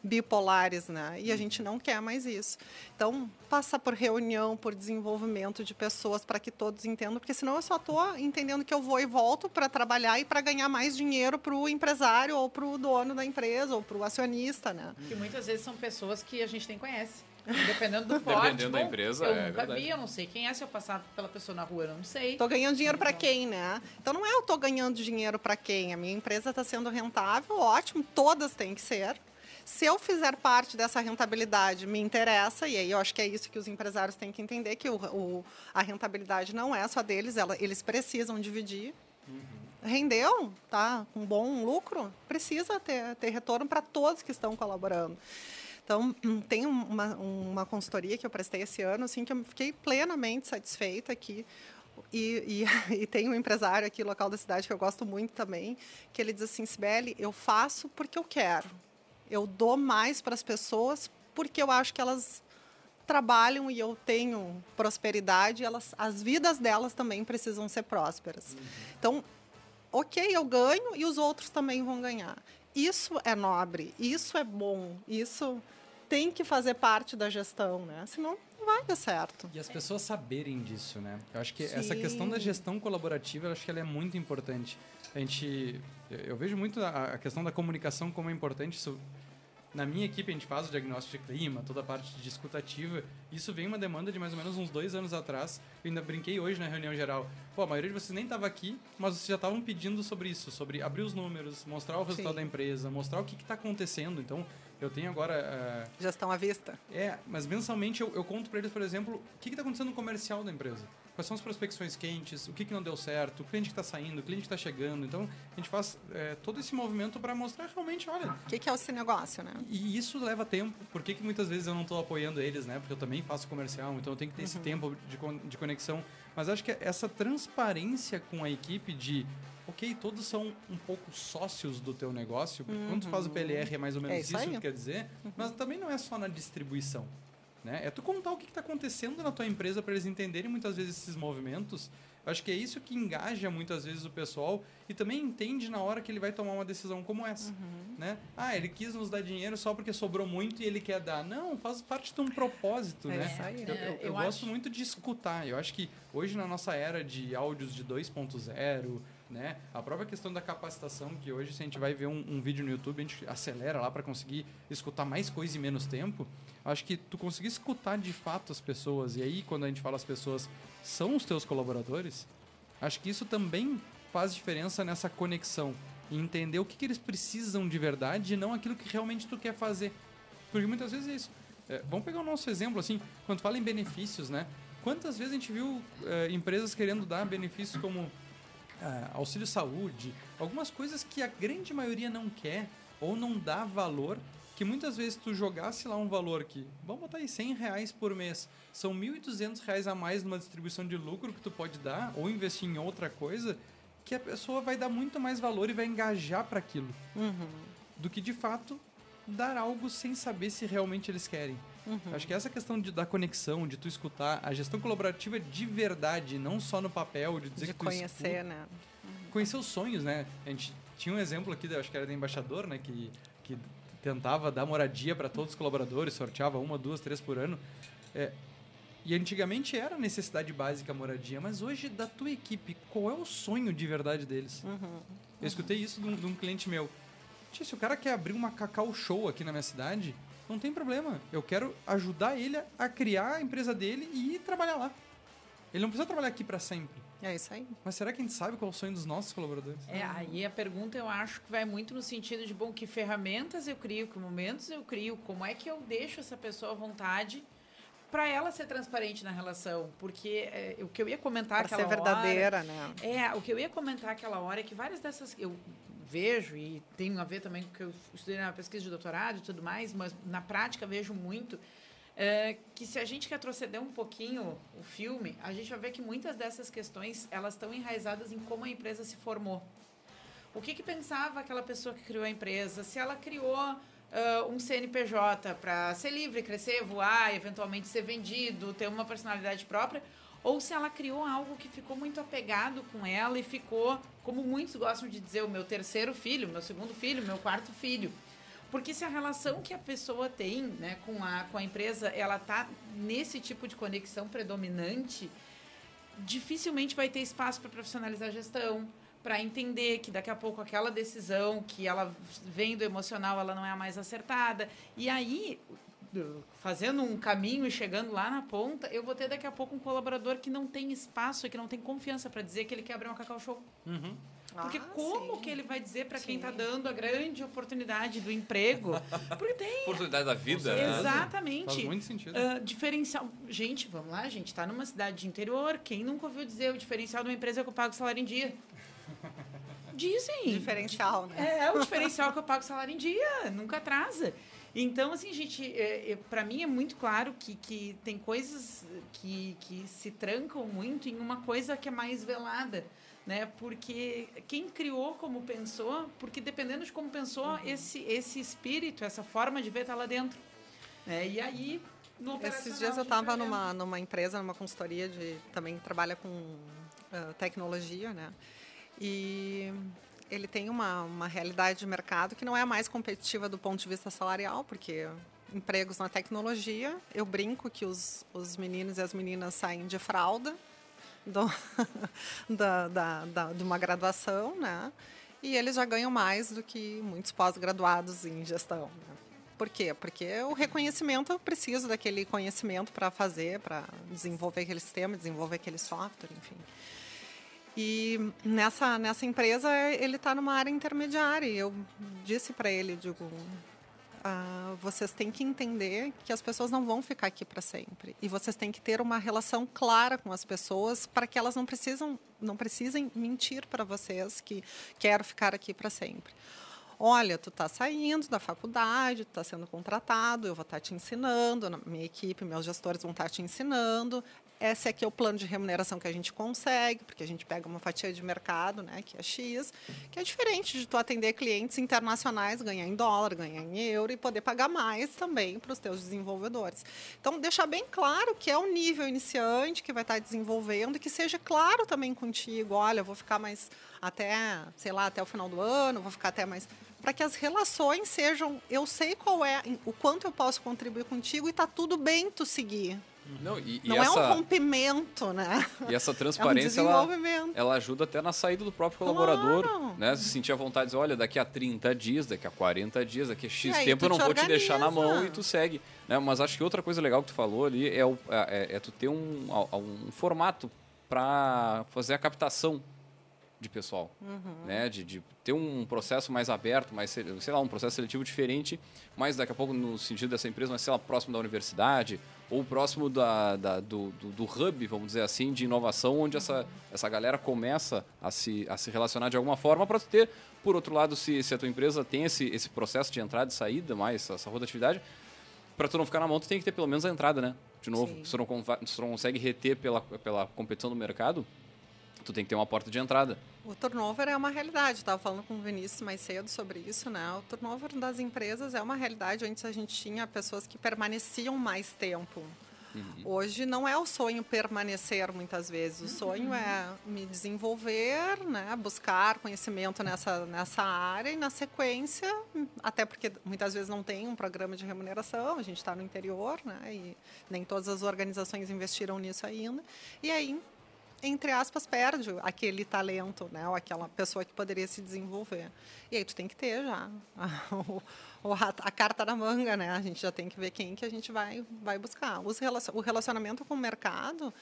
bipolares, né? E a gente não quer mais isso. Então, passar por reunião, por desenvolvimento de pessoas para que todos entendam, porque senão eu só estou entendendo que eu vou e volto para trabalhar e para ganhar mais dinheiro para o empresário ou para o dono da empresa ou para o acionista, né? Que muitas vezes são pessoas que a gente nem conhece. Dependendo do porte. Dependendo bom, da empresa, eu é nunca verdade. vi, eu não sei quem é. Se eu passar pela pessoa na rua, eu não sei. Tô ganhando dinheiro para quem, né? Então não é eu tô ganhando dinheiro para quem. A minha empresa está sendo rentável, ótimo, todas têm que ser. Se eu fizer parte dessa rentabilidade, me interessa, e aí eu acho que é isso que os empresários têm que entender, que o, o a rentabilidade não é só deles, ela, eles precisam dividir. Uhum. Rendeu, tá? Com um bom lucro, precisa ter, ter retorno para todos que estão colaborando. Então, tem uma, uma consultoria que eu prestei esse ano, assim, que eu fiquei plenamente satisfeita aqui. E, e, e, tem um empresário aqui, local da cidade, que eu gosto muito também, que ele diz assim, Sibeli, eu faço porque eu quero. Eu dou mais para as pessoas porque eu acho que elas trabalham e eu tenho prosperidade, elas, as vidas delas também precisam ser prósperas. Uhum. Então, ok, eu ganho e os outros também vão ganhar. Isso é nobre, isso é bom, isso tem que fazer parte da gestão, né? Senão não vai dar certo. E as pessoas saberem disso, né? Eu acho que Sim. essa questão da gestão colaborativa, eu acho que ela é muito importante. A gente, eu vejo muito a questão da comunicação como é importante. Isso na minha equipe, a gente faz o diagnóstico de clima, toda a parte de escutativa. Isso vem uma demanda de mais ou menos uns dois anos atrás. Eu ainda brinquei hoje na reunião geral. Pô, a maioria de vocês nem estava aqui, mas vocês já estavam pedindo sobre isso, sobre abrir os números, mostrar o resultado Sim. da empresa, mostrar o que está acontecendo. Então, eu tenho agora. Uh... Gestão à vista. É, mas mensalmente eu, eu conto para eles, por exemplo, o que está acontecendo no comercial da empresa quais são as prospecções quentes, o que, que não deu certo, o cliente que está saindo, o cliente que está chegando. Então, a gente faz é, todo esse movimento para mostrar realmente, olha... O que, que, é o seu negócio, né? E isso leva tempo. Por que, que muitas vezes eu não estou apoiando eles, né? Porque eu também faço comercial, então eu tenho que ter uhum. esse tempo de, de conexão. Mas acho que essa transparência com a equipe de ok, todos são um pouco sócios do teu negócio, uhum. quando tu faz o uhum. PLR é mais ou menos é isso, isso que quer dizer, uhum. mas também não é só na distribuição. Né? É tu contar o que está acontecendo na tua empresa para eles entenderem muitas vezes esses movimentos. Acho que é isso que engaja muitas vezes o pessoal e também entende na hora que ele vai tomar uma decisão como essa. Uhum. Né? Ah, ele quis nos dar dinheiro só porque sobrou muito e ele quer dar. Não, faz parte de um propósito. é né? Aí, eu, eu, eu, eu gosto muito de escutar. Eu acho que hoje na nossa era de áudios de 2.0, né? A própria questão da capacitação, que hoje se a gente vai ver um, um vídeo no YouTube, a gente acelera lá para conseguir escutar mais coisa em menos tempo. Acho que tu conseguir escutar de fato as pessoas, e aí quando a gente fala as pessoas são os teus colaboradores, acho que isso também faz diferença nessa conexão. E entender o que, que eles precisam de verdade e não aquilo que realmente tu quer fazer. Porque muitas vezes é isso. É, vamos pegar o nosso exemplo, assim, quando fala em benefícios, né? Quantas vezes a gente viu é, empresas querendo dar benefícios como auxílio saúde, algumas coisas que a grande maioria não quer ou não dá valor que muitas vezes tu jogasse lá um valor que, vamos botar aí 100 reais por mês, são 1.200 reais a mais numa distribuição de lucro que tu pode dar ou investir em outra coisa, que a pessoa vai dar muito mais valor e vai engajar para aquilo. Uhum. Do que de fato dar algo sem saber se realmente eles querem. Uhum. Acho que essa questão de, da conexão, de tu escutar, a gestão colaborativa de verdade, não só no papel, de dizer De que tu conhecer, escuta, né? conhecer os sonhos, né? A gente tinha um exemplo aqui, acho que era do embaixador, né? Que, que tentava dar moradia para todos os colaboradores, sorteava uma, duas, três por ano. É, e antigamente era necessidade básica a moradia, mas hoje da tua equipe, qual é o sonho de verdade deles? Uhum. Eu escutei isso de um, de um cliente meu. Tia, se o cara quer abrir uma cacau show aqui na minha cidade, não tem problema. Eu quero ajudar ele a criar a empresa dele e ir trabalhar lá. Ele não precisa trabalhar aqui para sempre. É isso aí. Mas será que a gente sabe qual é o sonho dos nossos colaboradores? É, aí a pergunta eu acho que vai muito no sentido de, bom, que ferramentas eu crio, que momentos eu crio, como é que eu deixo essa pessoa à vontade para ela ser transparente na relação. Porque é, o que eu ia comentar Para aquela ser verdadeira, né? hora... É, o que eu ia comentar aquela hora é que várias dessas... Eu vejo, e tem a ver também com que eu estudei na pesquisa de doutorado e tudo mais, mas na prática vejo muito é, que se a gente retroceder um pouquinho o filme, a gente vai ver que muitas dessas questões elas estão enraizadas em como a empresa se formou. O que, que pensava aquela pessoa que criou a empresa? Se ela criou uh, um CNPJ para ser livre, crescer, voar, eventualmente ser vendido, ter uma personalidade própria, ou se ela criou algo que ficou muito apegado com ela e ficou, como muitos gostam de dizer, o meu terceiro filho, meu segundo filho, meu quarto filho. Porque se a relação que a pessoa tem né, com, a, com a empresa, ela tá nesse tipo de conexão predominante, dificilmente vai ter espaço para profissionalizar a gestão, para entender que daqui a pouco aquela decisão que ela vem do emocional, ela não é a mais acertada. E aí, fazendo um caminho e chegando lá na ponta, eu vou ter daqui a pouco um colaborador que não tem espaço e que não tem confiança para dizer que ele quer abrir uma cacau show. Uhum. Porque Ah, como sim. que ele vai dizer para quem está dando a grande oportunidade do emprego? Porque tem. Oportunidade da vida, né? Exatamente. Faz muito sentido. Ah, diferencial. Gente, vamos lá, gente. Está numa cidade de interior. Quem nunca ouviu dizer o diferencial de uma empresa é que eu pago salário em dia? Dizem. Diferencial, né? É, o diferencial que eu pago salário em dia, nunca atrasa. Então, assim, gente, é, é, para mim é muito claro que, que tem coisas que, que se trancam muito em uma coisa que é mais velada, né? Porque quem criou como pensou, porque dependendo de como pensou, esse, esse espírito, essa forma de ver tá lá dentro. Né? E aí, Esses dias eu estava numa, numa empresa, numa consultoria de também trabalha com ah, tecnologia, né? E ele tem uma, uma realidade de mercado que não é a mais competitiva do ponto de vista salarial, porque empregos na tecnologia, eu brinco que os, os meninos e as meninas saem de fralda do, da, da, da, de uma graduação, né? E eles já ganham mais do que muitos pós-graduados em gestão. Né? Por quê? Porque o reconhecimento, eu preciso daquele conhecimento para fazer, para desenvolver aquele sistema, desenvolver aquele software, enfim. E nessa, nessa empresa, ele está numa área intermediária. E eu disse para ele, digo, ah, vocês têm que entender que as pessoas não vão ficar aqui para sempre. E vocês têm que ter uma relação clara com as pessoas para que elas não, precisam, não precisem mentir para vocês que quero ficar aqui para sempre. Olha, tu está saindo da faculdade, está sendo contratado, eu vou estar te ensinando, na minha equipe, meus gestores vão estar te ensinando. Esse aqui é o plano de remuneração que a gente consegue, porque a gente pega uma fatia de mercado, né, que é X, que é diferente de tu atender clientes internacionais, ganhar em dólar, ganhar em euro e poder pagar mais também para os teus desenvolvedores. Então, deixar bem claro que é o nível iniciante que vai estar desenvolvendo e que seja claro também contigo, olha, eu vou ficar mais até, sei lá, até o final do ano, vou ficar até mais para que as relações sejam, eu sei qual é, o quanto eu posso contribuir contigo e está tudo bem tu seguir. Não, e, e Não é essa, um rompimento, né? e essa É um transparência, ela, ela ajuda até na saída do próprio colaborador, Claro. né? Se sentir a vontade de dizer, olha, daqui a 30 dias, daqui a 40 dias, daqui a X tempo eu não te vou te deixar na mão organiza. e tu segue. Né? Mas acho que outra coisa legal que tu falou ali é, o, é, é tu ter um, um formato para fazer a captação de pessoal, Uhum. né? De, de ter um processo mais aberto, mais, se- sei lá, um processo seletivo diferente, mas daqui a pouco no sentido dessa empresa, mas sei lá, próximo da universidade ou próximo da, da- do, do, do hub, vamos dizer assim, de inovação, onde essa, essa galera começa a se, a se relacionar de alguma forma para ter, por outro lado, se, se a tua empresa tem esse, esse processo de entrada e saída, mais essa rotatividade, para tu não ficar na mão, tu tem que ter pelo menos a entrada, né? De novo, se tu não, se tu não consegue reter pela, pela competição do mercado, tu tem que ter uma porta de entrada. O turnover é uma realidade. Estava falando com o Vinícius mais cedo sobre isso, né? O turnover das empresas é uma realidade. Antes a gente tinha pessoas que permaneciam mais tempo. Uhum. Hoje não é o sonho permanecer muitas vezes. O sonho é me desenvolver, né? buscar conhecimento nessa, nessa área e, na sequência, até porque muitas vezes não tem um programa de remuneração, a gente está no interior, né? e nem todas as organizações investiram nisso ainda. E aí entre aspas, perde aquele talento, né? Ou aquela pessoa que poderia se desenvolver. E aí tu tem que ter já a, a, carta na manga, né? A gente já tem que ver quem que a gente vai, vai buscar. Os relacion, o relacionamento com o mercado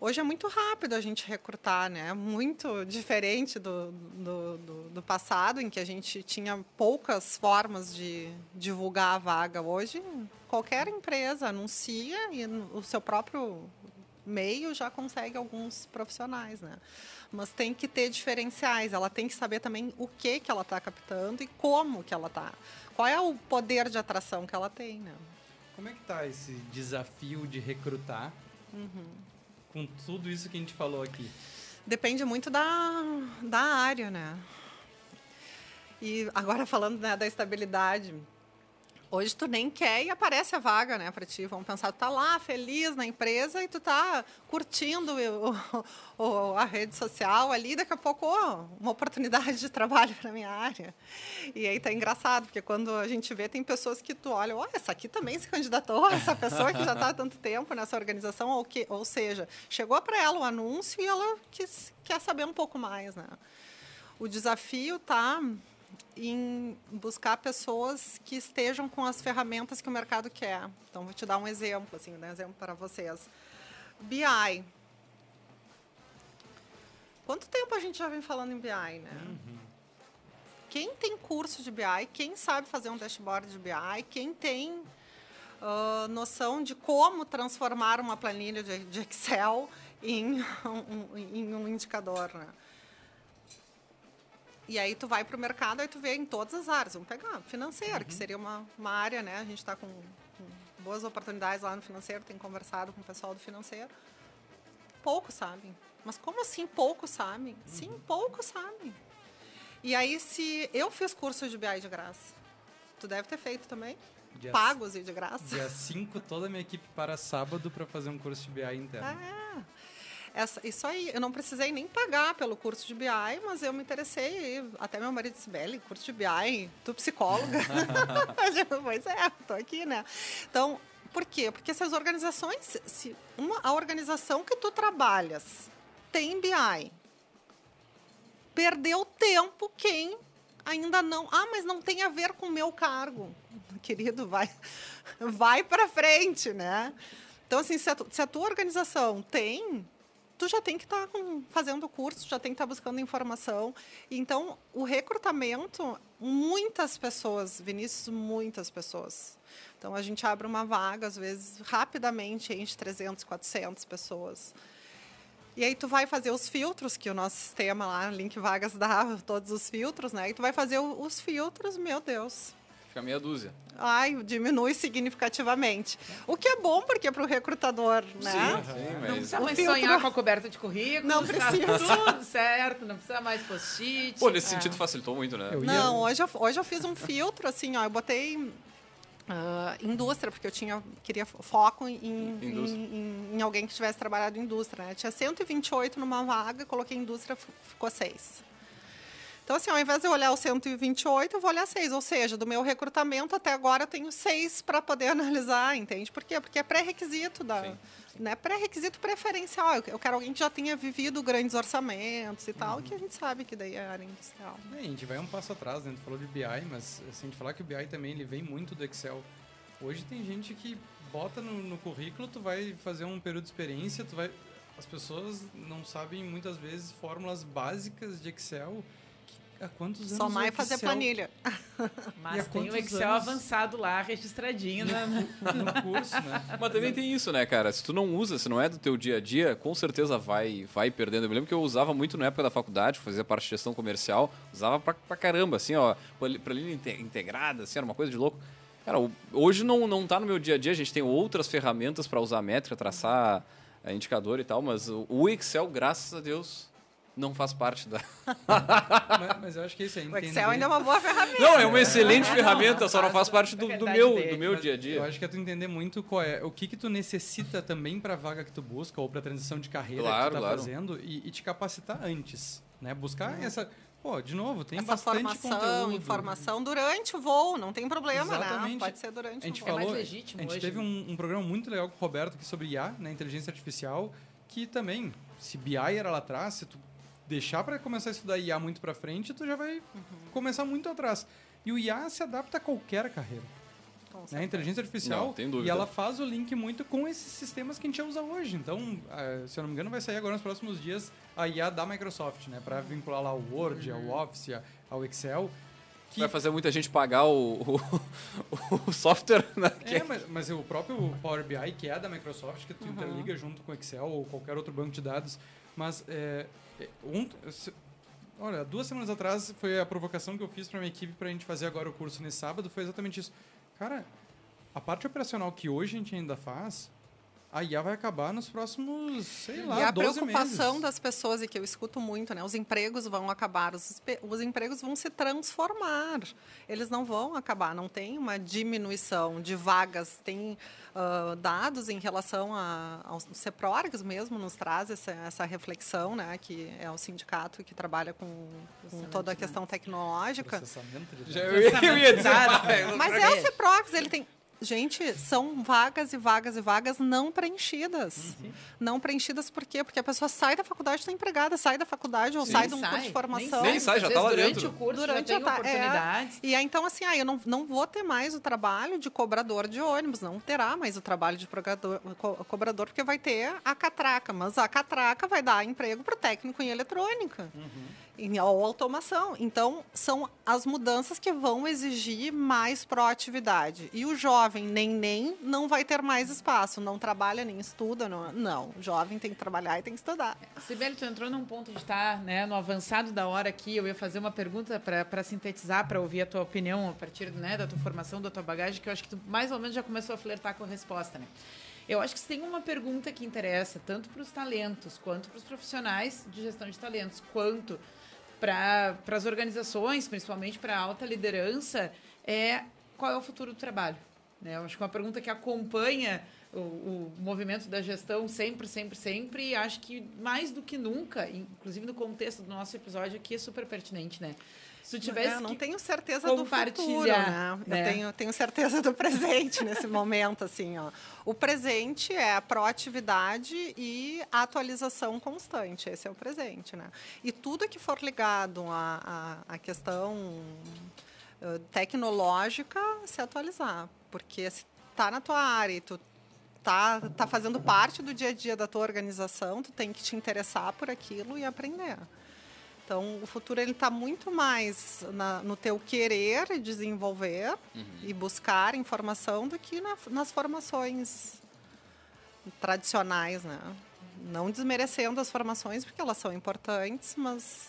hoje é muito rápido a gente recrutar, né? Muito diferente do, do, do, do, passado, em que a gente tinha poucas formas de divulgar a vaga. Hoje, qualquer empresa anuncia e o seu próprio meio já consegue alguns profissionais, né? Mas tem que ter diferenciais, ela tem que saber também o que, que ela está captando e como que ela está. Qual é o poder de atração que ela tem, né? Como é que está esse desafio de recrutar uhum. com tudo isso que a gente falou aqui? Depende muito da, da área, né? E agora falando né, da estabilidade, Hoje tu nem quer e aparece a vaga, né, para ti. Vamos pensar, tu tá lá feliz na empresa e tu tá curtindo o, o, a rede social ali, daqui a pouco, oh, uma oportunidade de trabalho para minha área. E aí tá engraçado, porque quando a gente vê, tem pessoas que tu olha, oh, essa aqui também se candidatou, essa pessoa que já está há tanto tempo nessa organização, ou, que, ou seja, chegou para ela o anúncio e ela quis, quer saber um pouco mais, né? O desafio tá em buscar pessoas que estejam com as ferramentas que o mercado quer. Então, vou te dar um exemplo, assim, um exemplo para vocês. BI. Quanto tempo a gente já vem falando em BI, né? Uhum. Quem tem curso de BI, quem sabe fazer um dashboard de BI, quem tem uh, noção de como transformar uma planilha de, de Excel em um, em um indicador, né? E aí tu vai para o mercado, aí tu vê em todas as áreas. Vamos pegar financeiro, uhum. que seria uma, uma área, né? A gente está com, com, boas oportunidades lá no financeiro, tem conversado com o pessoal do financeiro. Poucos sabem. Mas como assim poucos sabem? Uhum. Sim, poucos sabem. E aí, se eu fiz curso de BI de graça, tu deve ter feito também? Dia Pagos e de graça. Dia 5, toda a minha equipe para sábado para fazer um curso de BI interno. É. Essa, isso aí, eu não precisei nem pagar pelo curso de BI, mas eu me interessei. Até meu marido disse, Beli, curso de BI, tu psicóloga. pois é, estou aqui, né? Então, por quê? Porque essas organizações, se uma, a organização que tu trabalhas tem BI, perdeu tempo quem ainda não. Ah, mas não tem a ver com o meu cargo. Querido, vai, vai para frente, né? Então, assim, se a, se a tua organização tem tu já tem que estar tá fazendo curso, já tem que estar tá buscando informação. Então, o recrutamento, muitas pessoas, Vinícius, muitas pessoas. Então, a gente abre uma vaga, às vezes, rapidamente, entre 300, 400 pessoas. E aí tu vai fazer os filtros, que o nosso sistema lá, Link Vagas, dá todos os filtros, né? E tu vai fazer os filtros, meu Deus, Fica meia dúzia. Ai, diminui significativamente. O que é bom, porque é para o recrutador, né? Sim, sim, mas... Não precisa mais filtro... sonhar com a coberta de currículo. Não precisa. Tá tudo certo, não precisa mais post-it. Pô, nesse é. sentido facilitou muito, né? Eu não, ia... hoje eu, hoje eu fiz um filtro, assim, ó, eu botei uh, indústria, porque eu tinha, queria foco em, em, em, em, alguém que tivesse trabalhado em indústria, né? Tinha 128 numa vaga, coloquei indústria, ficou seis. Então, assim, ao invés de eu olhar o 128, eu vou olhar seis. Ou seja, do meu recrutamento até agora eu tenho seis para poder analisar, entende? Por quê? Porque é pré-requisito da. Sim. Né? Pré-requisito preferencial. Eu quero alguém que já tenha vivido grandes orçamentos e tal, uhum. que a gente sabe que daí é área industrial. É, a gente vai um passo atrás, né? Gente falou de BI, mas se a gente falar que o BI também ele vem muito do Excel. Hoje tem gente que bota no, no currículo, tu vai fazer um período de experiência, tu vai. As pessoas não sabem muitas vezes fórmulas básicas de Excel há quantos anos? Só mais fazer planilha. Mas tem o Excel anos... avançado lá, registradinho né? no curso, né? Mas também tem isso, né, cara? Se tu não usa, se não é do teu dia a dia, com certeza vai, vai perdendo. Eu me lembro que eu usava muito na época da faculdade, fazia parte de gestão comercial, usava pra, pra caramba, assim, ó, planilha integrada, assim, era uma coisa de louco. Cara, hoje não, não tá no meu dia a dia, a gente tem outras ferramentas para usar métrica, traçar é, indicador e tal, mas o Excel, graças a Deus, não faz parte da. mas, mas eu acho que isso é O entender... Excel ainda é uma boa ferramenta. Não, é uma excelente É, ferramenta, não, só não faz parte do, do meu, dele. do meu Mas dia a Eu dia. acho que é tu entender muito qual é, o que que tu necessita também para a vaga que tu busca ou para a transição de carreira Claro, que tu tá claro. fazendo e, e te capacitar antes, né? Buscar essa, pô, de novo, tem Essa bastante formação, conteúdo. informação durante o voo, não tem problema, né? Exatamente. Pode ser durante A gente o É voo. mais falou, legítimo a gente hoje, teve né? um, um programa muito legal com o Roberto aqui sobre IA, né, inteligência artificial, que também, se BI era lá atrás, se tu deixar para começar a estudar IA muito para frente, tu já vai Uhum. começar muito atrás. E o IA se adapta a qualquer carreira. Né? A inteligência artificial. Não, tem dúvida. E ela faz o link muito com esses sistemas que a gente usa hoje. Então, eh, se eu não me engano, vai sair agora nos próximos dias a IA da Microsoft, né? Para vincular lá ao Word, Uhum. ao Office, ao Excel. Que Vai fazer muita gente pagar o, o, o software, né? Que É, mas, mas o próprio Power BI, que é da Microsoft, que tu Uhum. interliga junto com o Excel ou qualquer outro banco de dados. Mas, é, é, um, se- olha, duas semanas atrás foi a provocação que eu fiz para minha equipe para a gente fazer agora o curso nesse sábado, foi exatamente isso. Cara, a parte operacional que hoje a gente ainda faz, a IA vai acabar nos próximos, sei lá, e a 12 preocupação meses. das pessoas, e que eu escuto muito, né? Os empregos vão acabar, os, os empregos vão se transformar. Eles não vão acabar, não tem uma diminuição de vagas. Tem ah, dados em relação a, aos CEPRORGs mesmo, nos traz essa, essa reflexão, né? Que é o sindicato que trabalha com, com toda a questão tecnológica. Processamento de Já dados. eu, ia- eu ia dizer? Mas é o CEPROX, ele tem. Gente, são vagas e vagas e vagas não preenchidas. Não preenchidas por quê? Porque a pessoa sai da faculdade está empregada, sai da faculdade ou Sim. sai de um Nem curso de sai, formação. Nem sai, já Às tá lá durante dentro. o curso Durante já tem a ta- é. oportunidades. E aí, então, assim, ah, eu não, não vou ter mais o trabalho de cobrador de ônibus, não terá mais o trabalho de progador- co- cobrador, porque vai ter a catraca. Mas a catraca vai dar emprego para o técnico em eletrônica. Ou automação. Então, são as mudanças que vão exigir mais proatividade. E o jovem, nem nem, não vai ter mais espaço. Não trabalha nem estuda. Não, não. o jovem tem que trabalhar e tem que estudar. Sibeli, tu entrou num ponto de estar né, no avançado da hora aqui. Eu ia fazer uma pergunta para sintetizar, para ouvir a tua opinião a partir né, da tua formação, da tua bagagem, que eu acho que tu mais ou menos já começou a flertar com a resposta. Né? Eu acho que tem uma pergunta que interessa tanto para os talentos, quanto para os profissionais de gestão de talentos, quanto para as organizações, principalmente para a alta liderança, é qual é o futuro do trabalho? Né? Eu acho que uma pergunta que acompanha o, o movimento da gestão sempre, sempre, sempre, e acho que mais do que nunca, inclusive no contexto do nosso episódio aqui, é super pertinente, né? Se tu tivesse eu não tenho certeza do futuro, né? né? Eu tenho, tenho certeza do presente nesse momento, assim, ó. O presente é a proatividade e a atualização constante. Esse é o presente, né? E tudo que for ligado à, à, à questão eh, tecnológica, se atualizar. Porque se tá na tua área e tu tá, tá fazendo parte do dia a dia da tua organização, tu tem que te interessar por aquilo e aprender. Então, o futuro ele está muito mais na- no teu querer desenvolver e buscar informação do que na- nas formações tradicionais, né? Não desmerecendo as formações porque elas são importantes, mas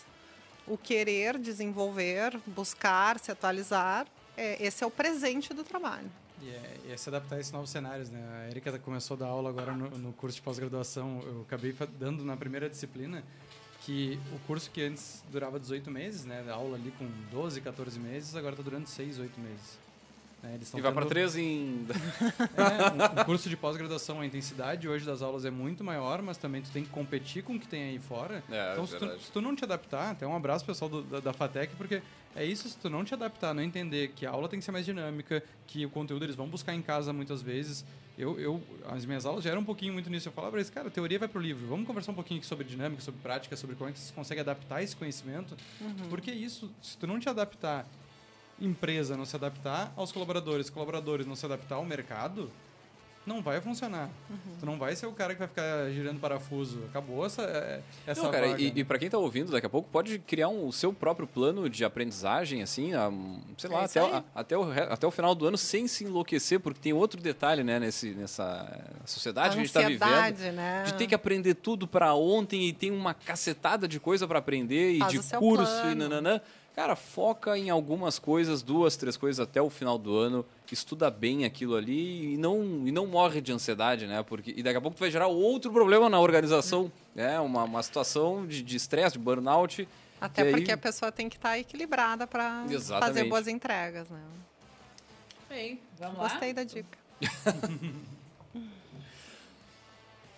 o querer desenvolver, buscar, se atualizar, é, esse é o presente do trabalho. E é, e é se adaptar a esses novos cenários, né? A Erika começou a dar aula agora no, no curso de pós-graduação. Eu acabei dando na primeira disciplina que o curso que antes durava 18 meses, né? A aula ali com 12, 14 meses, agora está durando 6, 8 meses. Né? E vai para tendo- três em. É, um curso de pós-graduação, a intensidade hoje das aulas é muito maior, mas também tu tem que competir com o que tem aí fora. É, então, se tu, se tu não te adaptar, até um abraço pessoal do- da, da FATEC, porque é isso, se tu não te adaptar, não entender que a aula tem que ser mais dinâmica, que o conteúdo eles vão buscar em casa muitas vezes. Eu, eu as minhas aulas já eram um pouquinho muito nisso. Eu falava pra eles, cara, a teoria vai pro livro, vamos conversar um pouquinho aqui sobre dinâmica, sobre prática, sobre como é que você consegue adaptar esse conhecimento. Porque isso, se tu não te adaptar empresa não se adaptar aos colaboradores, colaboradores não se adaptar ao mercado, não vai funcionar. Tu não vai ser o cara que vai ficar girando parafuso. Acabou essa, é, essa Não, cara, vaga. e, e para quem tá ouvindo, daqui a pouco pode criar um, o seu próprio plano de aprendizagem, assim, a, sei lá, É até, a- até, o, até o final do ano, sem se enlouquecer, porque tem outro detalhe, né, nesse, nessa sociedade que a gente tá vivendo. né? De ter que aprender tudo para ontem e tem uma cacetada de coisa para aprender e Faz de curso e plano. nananã. Cara, foca em algumas coisas, duas, três coisas até o final do ano, estuda bem aquilo ali e não, e não morre de ansiedade, né? Porque, e daqui a pouco tu vai gerar outro problema na organização, né? Uma, uma situação de estresse, de, de burnout. Até porque aí... a pessoa tem que estar tá equilibrada para fazer boas entregas, né? Bem, vamos lá? Gostei da dica.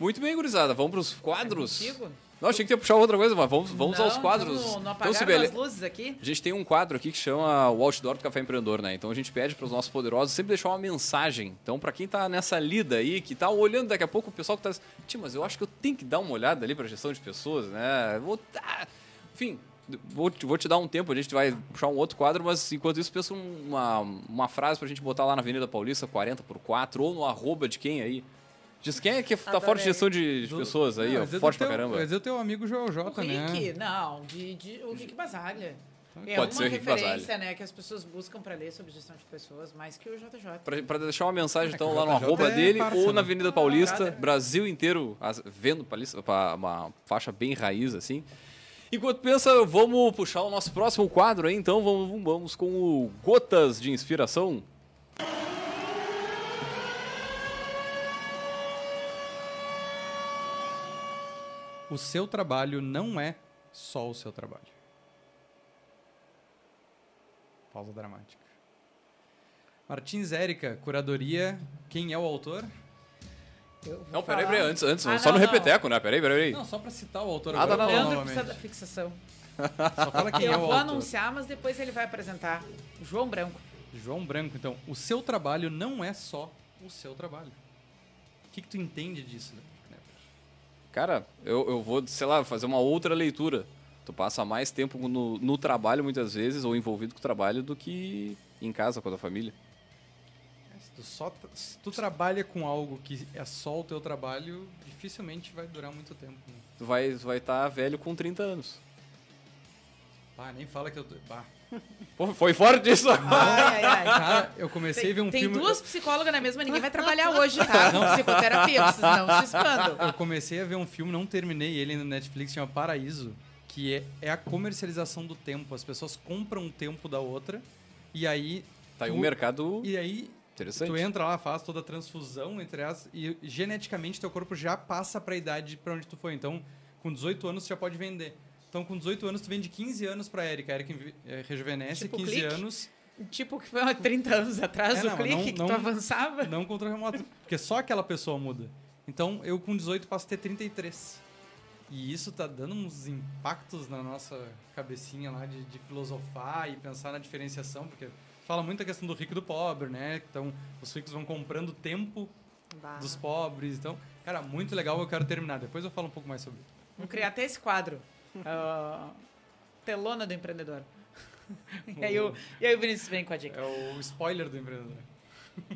Muito bem, gurizada. Vamos para os quadros. É não, achei que ia puxar outra coisa, mas vamos, vamos não, aos quadros. Não, não então, Sibeli, as luzes aqui? A gente tem um quadro aqui que chama o Outdoor do Café Empreendedor, né? Então a gente pede para os nossos poderosos sempre deixar uma mensagem. Então, para quem está nessa lida aí, que está olhando daqui a pouco, o pessoal que está Tia, mas eu acho que eu tenho que dar uma olhada ali para gestão de pessoas, né? Vou, ah, enfim, vou, vou te dar um tempo, a gente vai puxar um outro quadro, mas enquanto isso, pensa uma, uma frase para a gente botar lá na Avenida Paulista, 40 por 4, ou no arroba de quem aí? Diz quem é que tá Adorei. forte de gestão de, de pessoas aí, não, ó, forte pra caramba. Mas eu tenho um amigo Joel J, o né? Rick, não, de, de, o Rick Basaglia. É Pode uma referência, né, que as pessoas buscam para ler sobre gestão de pessoas, mais que o JJ. Para deixar uma mensagem, é, então, lá no arroba é dele parça, ou na né? Avenida Paulista, Brasil inteiro, vendo Paulista, uma faixa bem raiz, assim. Enquanto pensa, vamos puxar o nosso próximo quadro aí, então vamos, vamos com o Gotas de Inspiração. O seu trabalho não é só o seu trabalho. Pausa dramática. Martins Érica, curadoria. Quem é o autor? Não, peraí, peraí, antes, antes ah, só não, no repeteco, né? Peraí, peraí. Não, só pra citar o autor ah, agora. Não, não, não, precisa da fixação. Só fala quem Eu é o vou anunciar, mas depois ele vai apresentar. João Branco. João Branco, então. O seu trabalho não é só o seu trabalho. O que, que tu entende disso, né? Cara, eu, eu vou, sei lá, fazer uma outra leitura. Tu passa mais tempo no, no trabalho, muitas vezes, ou envolvido com o trabalho, do que em casa com a tua família. Se tu, só, se tu trabalha com algo que é só o teu trabalho, dificilmente vai durar muito tempo. Né? Tu vai estar vai tá velho com 30 anos. Ah, nem fala que eu. Bah. Pô, foi forte isso Ai, ai, ai. Cara, eu comecei tem, a ver um tem filme. Tem duas psicólogas na mesma, ninguém vai trabalhar hoje, tá? Não. Psicoterapia, vocês não se expandam. Eu comecei a ver um filme, não terminei ele no Netflix, chama Paraíso, que é, é a comercialização do tempo. As pessoas compram o tempo da outra e aí. Tá aí um mercado. E aí. Interessante. Tu entra lá, faz toda a transfusão entre as. E geneticamente teu corpo já passa pra idade pra onde tu foi. Então, com 18 anos, tu já pode vender. Então, com 18 anos, tu vende 15 anos pra Erika. A Erika eh, rejuvenesce, tipo 15 clique? anos. Tipo que foi há 30 anos atrás, é, o não, clique não, que não, tu avançava. Não controle remoto, porque só aquela pessoa muda. Então, eu com 18 passo a ter 33. E isso tá dando uns impactos na nossa cabecinha lá de, de filosofar e pensar na diferenciação, porque fala muito a questão do rico e do pobre, né? Então, os ricos vão comprando tempo bah. dos pobres. Então, cara, muito legal, eu quero terminar. Depois eu falo um pouco mais sobre. Vamos criar até esse quadro. Uh, telona do empreendedor. e, aí o, e aí o Vinícius vem com a dica. É o spoiler do empreendedor.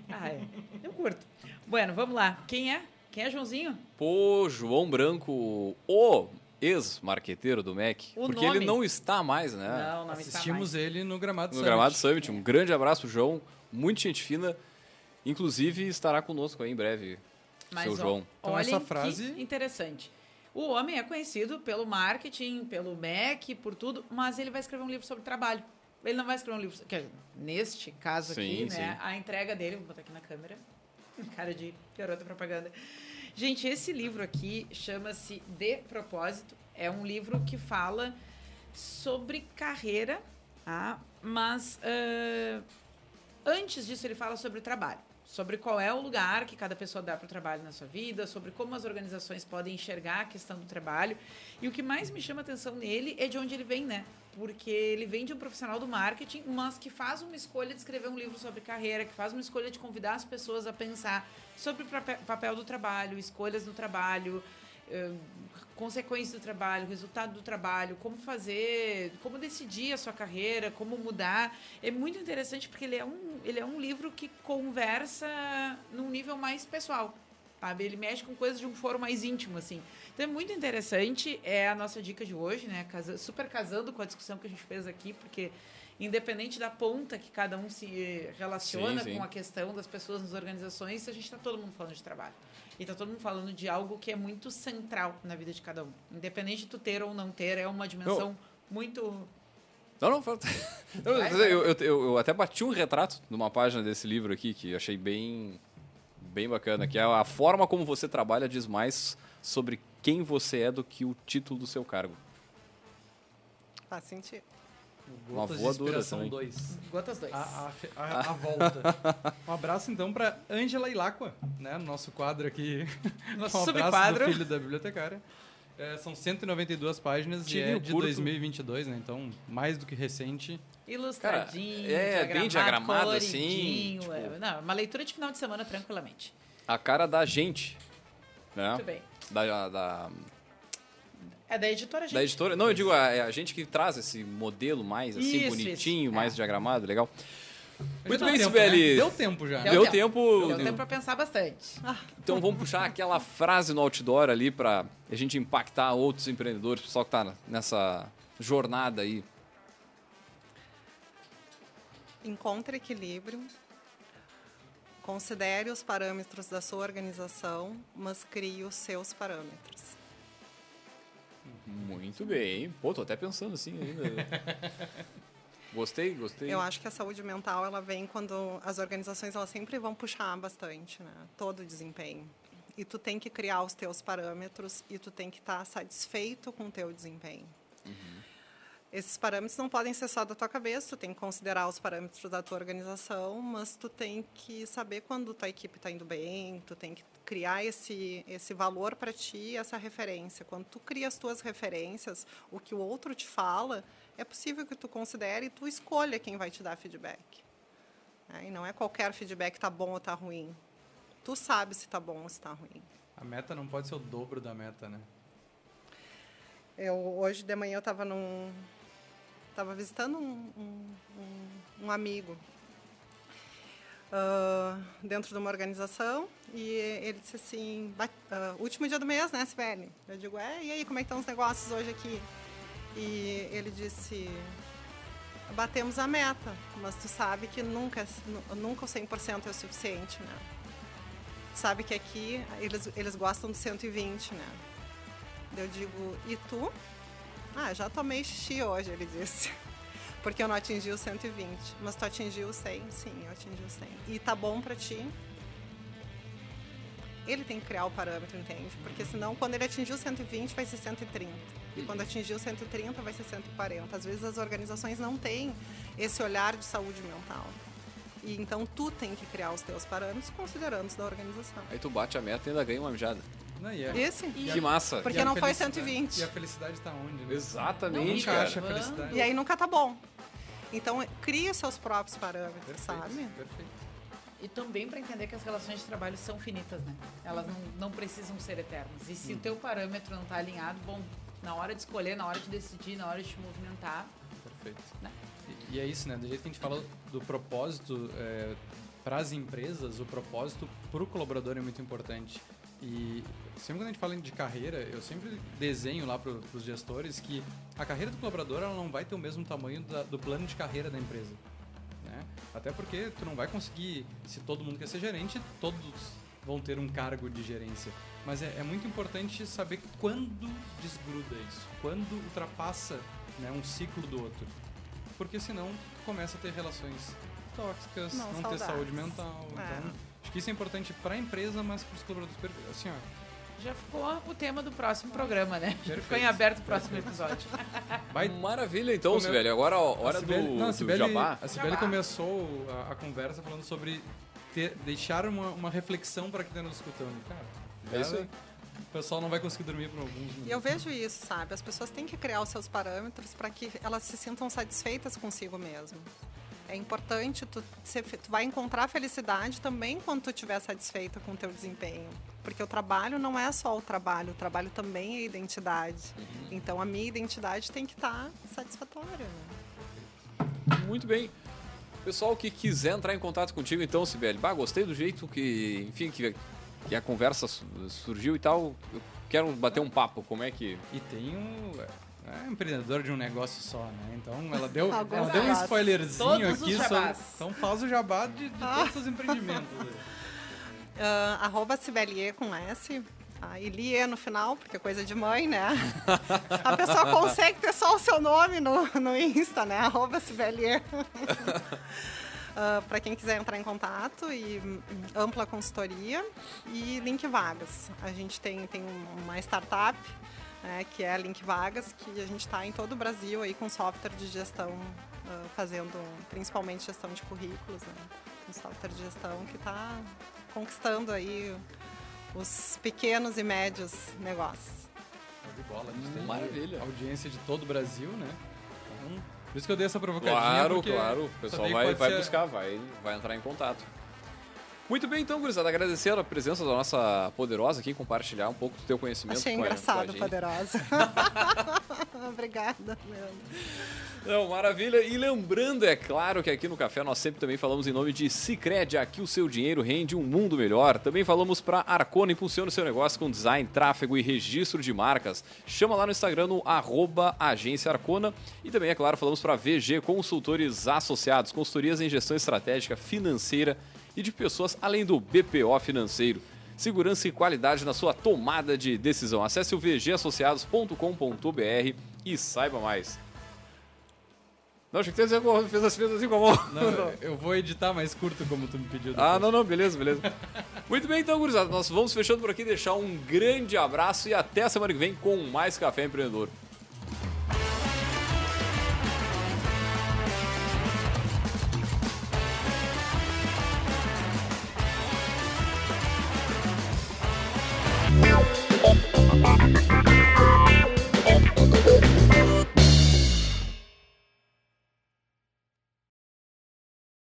Ah, é. Eu curto. Bueno, vamos lá. Quem é? Quem é Joãozinho? Pô, João Branco, o ex-marqueteiro do MEC. O porque nome? ele não está mais, né? Não, não Assistimos está mais. ele no Gramado no Summit. No Gramado Summit. Um grande abraço João. Muito gente fina. Inclusive estará conosco aí em breve, Mas, seu ó, João. Então essa frase... interessante. O homem é conhecido pelo marketing, pelo MEC, por tudo, mas ele vai escrever um livro sobre trabalho. Ele não vai escrever um livro. Que, neste caso sim, aqui, sim. né? A entrega dele, vou botar aqui na câmera. Cara de garota propaganda. Gente, esse livro aqui chama-se De Propósito. É um livro que fala sobre carreira, tá? mas uh, antes disso ele fala sobre trabalho sobre qual é o lugar que cada pessoa dá para o trabalho na sua vida, sobre como as organizações podem enxergar a questão do trabalho. E o que mais me chama atenção nele é de onde ele vem, né? Porque ele vem de um profissional do marketing, mas que faz uma escolha de escrever um livro sobre carreira, que faz uma escolha de convidar as pessoas a pensar sobre o papel do trabalho, escolhas no trabalho, consequências do trabalho, resultado do trabalho, como fazer, como decidir a sua carreira, como mudar. É muito interessante porque ele é um, ele é um livro que conversa num nível mais pessoal. Sabe? Ele mexe com coisas de um foro mais íntimo, assim. Então é muito interessante, é a nossa dica de hoje, né? Super casando com a discussão que a gente fez aqui, porque independente da ponta que cada um se relaciona sim, sim. com a questão das pessoas nas organizações, a gente está todo mundo falando de trabalho. E está todo mundo falando de algo que é muito central na vida de cada um. Independente de tu ter ou não ter, é uma dimensão muito Não, não, eu, eu- eu até bati um retrato numa página desse livro aqui que eu achei bem, bem bacana, que é a forma como você trabalha diz mais sobre quem você é do que o título do seu cargo. Faz sentido. Uma voadora Inspiração também. 2. Gotas 2. A, a, a- a volta. Um abraço então para Ângela Ilacqua, né? Nosso quadro aqui. Nosso um subquadro. do filho da bibliotecária. É, são 192 páginas e Tirinho é de curto. 2022, né? Então, mais do que recente. Ilustradinho, Cara, é, bem diagramado, assim, tipo- é. Não, uma leitura de final de semana tranquilamente. A cara da gente, né? Muito bem. Da, da, É da editora gente. da editora. Não, eu digo, a, é a gente que traz esse modelo mais assim, Isso, bonitinho, isso. mais É. diagramado, legal. Muito Deu bem, Sibeli. né? Deu tempo já. Deu Deu tempo. tempo. Deu tempo pra pensar bastante. Então vamos puxar aquela frase no outdoor ali para a gente impactar outros empreendedores, pessoal que tá nessa jornada aí. Encontre equilíbrio. Considere os parâmetros da sua organização, mas crie os seus parâmetros. Muito bem. Pô, tô até pensando assim ainda. gostei, gostei. Eu acho que a saúde mental ela vem quando as organizações elas sempre vão puxar bastante, né? Todo o desempenho. E tu tem que criar os teus parâmetros e tu tem que estar satisfeito com o teu desempenho. Esses parâmetros não podem ser só da tua cabeça, tu tem que considerar os parâmetros da tua organização, mas tu tem que saber quando tua equipe está indo bem, tu tem que criar esse, esse valor para ti, essa referência. Quando tu cria as tuas referências, o que o outro te fala, é possível que tu considere e tu escolha quem vai te dar feedback. É, e não é qualquer feedback está bom ou está ruim. Tu sabe se está bom ou se está ruim. A meta não pode ser o dobro da meta, né? Eu, hoje de manhã eu estava num. Estava visitando um, um, um- um amigo ah, dentro de uma organização e ele disse assim: "Ba- ah, último dia do mês, né, Sibeli? Eu digo: é, e aí, como é que estão os negócios hoje aqui? E ele disse: batemos a meta, mas tu sabe que nunca, nu- nunca o 100% é o suficiente, né? Tu sabe que aqui eles, eles gostam do 120, né? Eu digo, e tu? Ah, já tomei xixi hoje, ele disse. Porque eu não atingi o 120. Mas tu atingiu o 100? Sim, eu atingi o 100. E tá bom pra ti? Ele tem que criar o parâmetro, entende? Porque senão, quando ele atingir o 120, vai ser 130. E quando atingir o 130, vai ser 140. Às vezes as organizações não têm esse olhar de saúde mental. E então tu tem que criar os teus parâmetros considerando os da organização. Aí tu bate a meta e ainda ganha uma mijada. Não, e é- Esse? Que massa. Porque e a não foi felicidade- 120. E a felicidade tá onde, né? Exatamente, Não, Nunca cara. acha a felicidade. E aí nunca tá bom. Então, cria os seus próprios parâmetros, Perfeito, sabe? perfeito. E também para entender que as relações de trabalho são finitas, né? Elas não, não precisam ser eternas. E se o teu parâmetro não está alinhado, bom, na hora de escolher, na hora de decidir, na hora de te movimentar, Perfeito. Né? E, e é isso, né? Do jeito que a gente fala do propósito para as empresas, o propósito para o colaborador é muito importante. E sempre quando a gente fala de carreira, eu sempre desenho lá para os gestores que a carreira do colaborador ela não vai ter o mesmo tamanho da- do plano de carreira da empresa. Né? Até porque tu não vai conseguir, se todo mundo quer ser gerente, todos vão ter um cargo de gerência. Mas é, é muito importante saber quando desgruda isso, quando ultrapassa né, um ciclo do outro. Porque senão tu começa a ter relações tóxicas, Não não, ter saúde mental. É. Então, acho que isso é importante para a empresa, mas para os colaboradores. Assim, ó, já ficou o tema do próximo programa, né? Já ficou Perfeito. em aberto o próximo episódio. vai Maravilha, então, Come- Sibeli. Agora, ó, hora a Cibele, do, não, a do Cibele, jabá. A Jabá. começou a, a conversa falando sobre ter- deixar uma, uma reflexão para quem está nos escutando. Cara, É isso aí. o pessoal não vai conseguir dormir por alguns minutos. E eu vejo isso, sabe? As pessoas têm que criar os seus parâmetros para que elas se sintam satisfeitas consigo mesmo. É importante, tu, tu vai encontrar felicidade também quando tu estiver satisfeita com o teu desempenho. Porque o trabalho não é só o trabalho, o trabalho também é identidade. Então a minha identidade tem que estar satisfatória. Né? Muito bem. Pessoal que quiser entrar em contato contigo, então, Sibeli. Bah, gostei do jeito que, enfim, que, que a conversa su- surgiu e tal. Eu quero bater um papo. Como é que. E tem um. É empreendedor de um negócio só, né? Então ela deu, ela deu um spoilerzinho Todos os aqui sobre. jabás. Então faz o jabá de, de todos os empreendimentos. Ah, arroba Sibelie com S. Tá? E Lie no final, porque é coisa de mãe, né? A pessoa consegue ter só o seu nome no, no Insta, né? Arroba Sibelier. Uh, para quem quiser entrar em contato e hum, ampla consultoria e Link Vagas. A gente tem, tem uma startup né, que é a Link Vagas, que a gente está em todo o Brasil aí com software de gestão, uh, fazendo principalmente gestão de currículos, né, um software de gestão que está conquistando aí os pequenos e médios negócios. De bola, a gente tem Maravilha. audiência de todo o Brasil, né? Então, por isso que eu dei essa provocadinha. Claro, claro. O pessoal vai, vai ser- buscar, vai, vai entrar em contato. Muito bem, então, gurizada, agradecer a presença da nossa poderosa aqui, compartilhar um pouco do teu conhecimento Achei com a- com a engraçado, gente. poderosa. Obrigada, Leandro. Não, maravilha. E lembrando, é claro, que aqui no Café nós sempre também falamos em nome de Cicred, aqui o seu dinheiro rende um mundo melhor. Também falamos para Arcona, impulsiona o seu negócio com design, tráfego e registro de marcas. Chama lá no Instagram no arroba agência Arcona. E também, é claro, falamos para VG Consultores Associados, consultorias em gestão estratégica, financeira e de pessoas além do BPO financeiro. Segurança e qualidade na sua tomada de decisão. Acesse o vgassociados.com.br e saiba mais. Não, achei que você fez as fez assim com a mão. Não, eu vou editar mais curto como tu me pediu. Ah, depois. não, não, beleza, beleza. Muito bem, então, gurizada, nós vamos fechando por aqui, deixar um grande abraço e até a semana que vem com mais Café Empreendedor.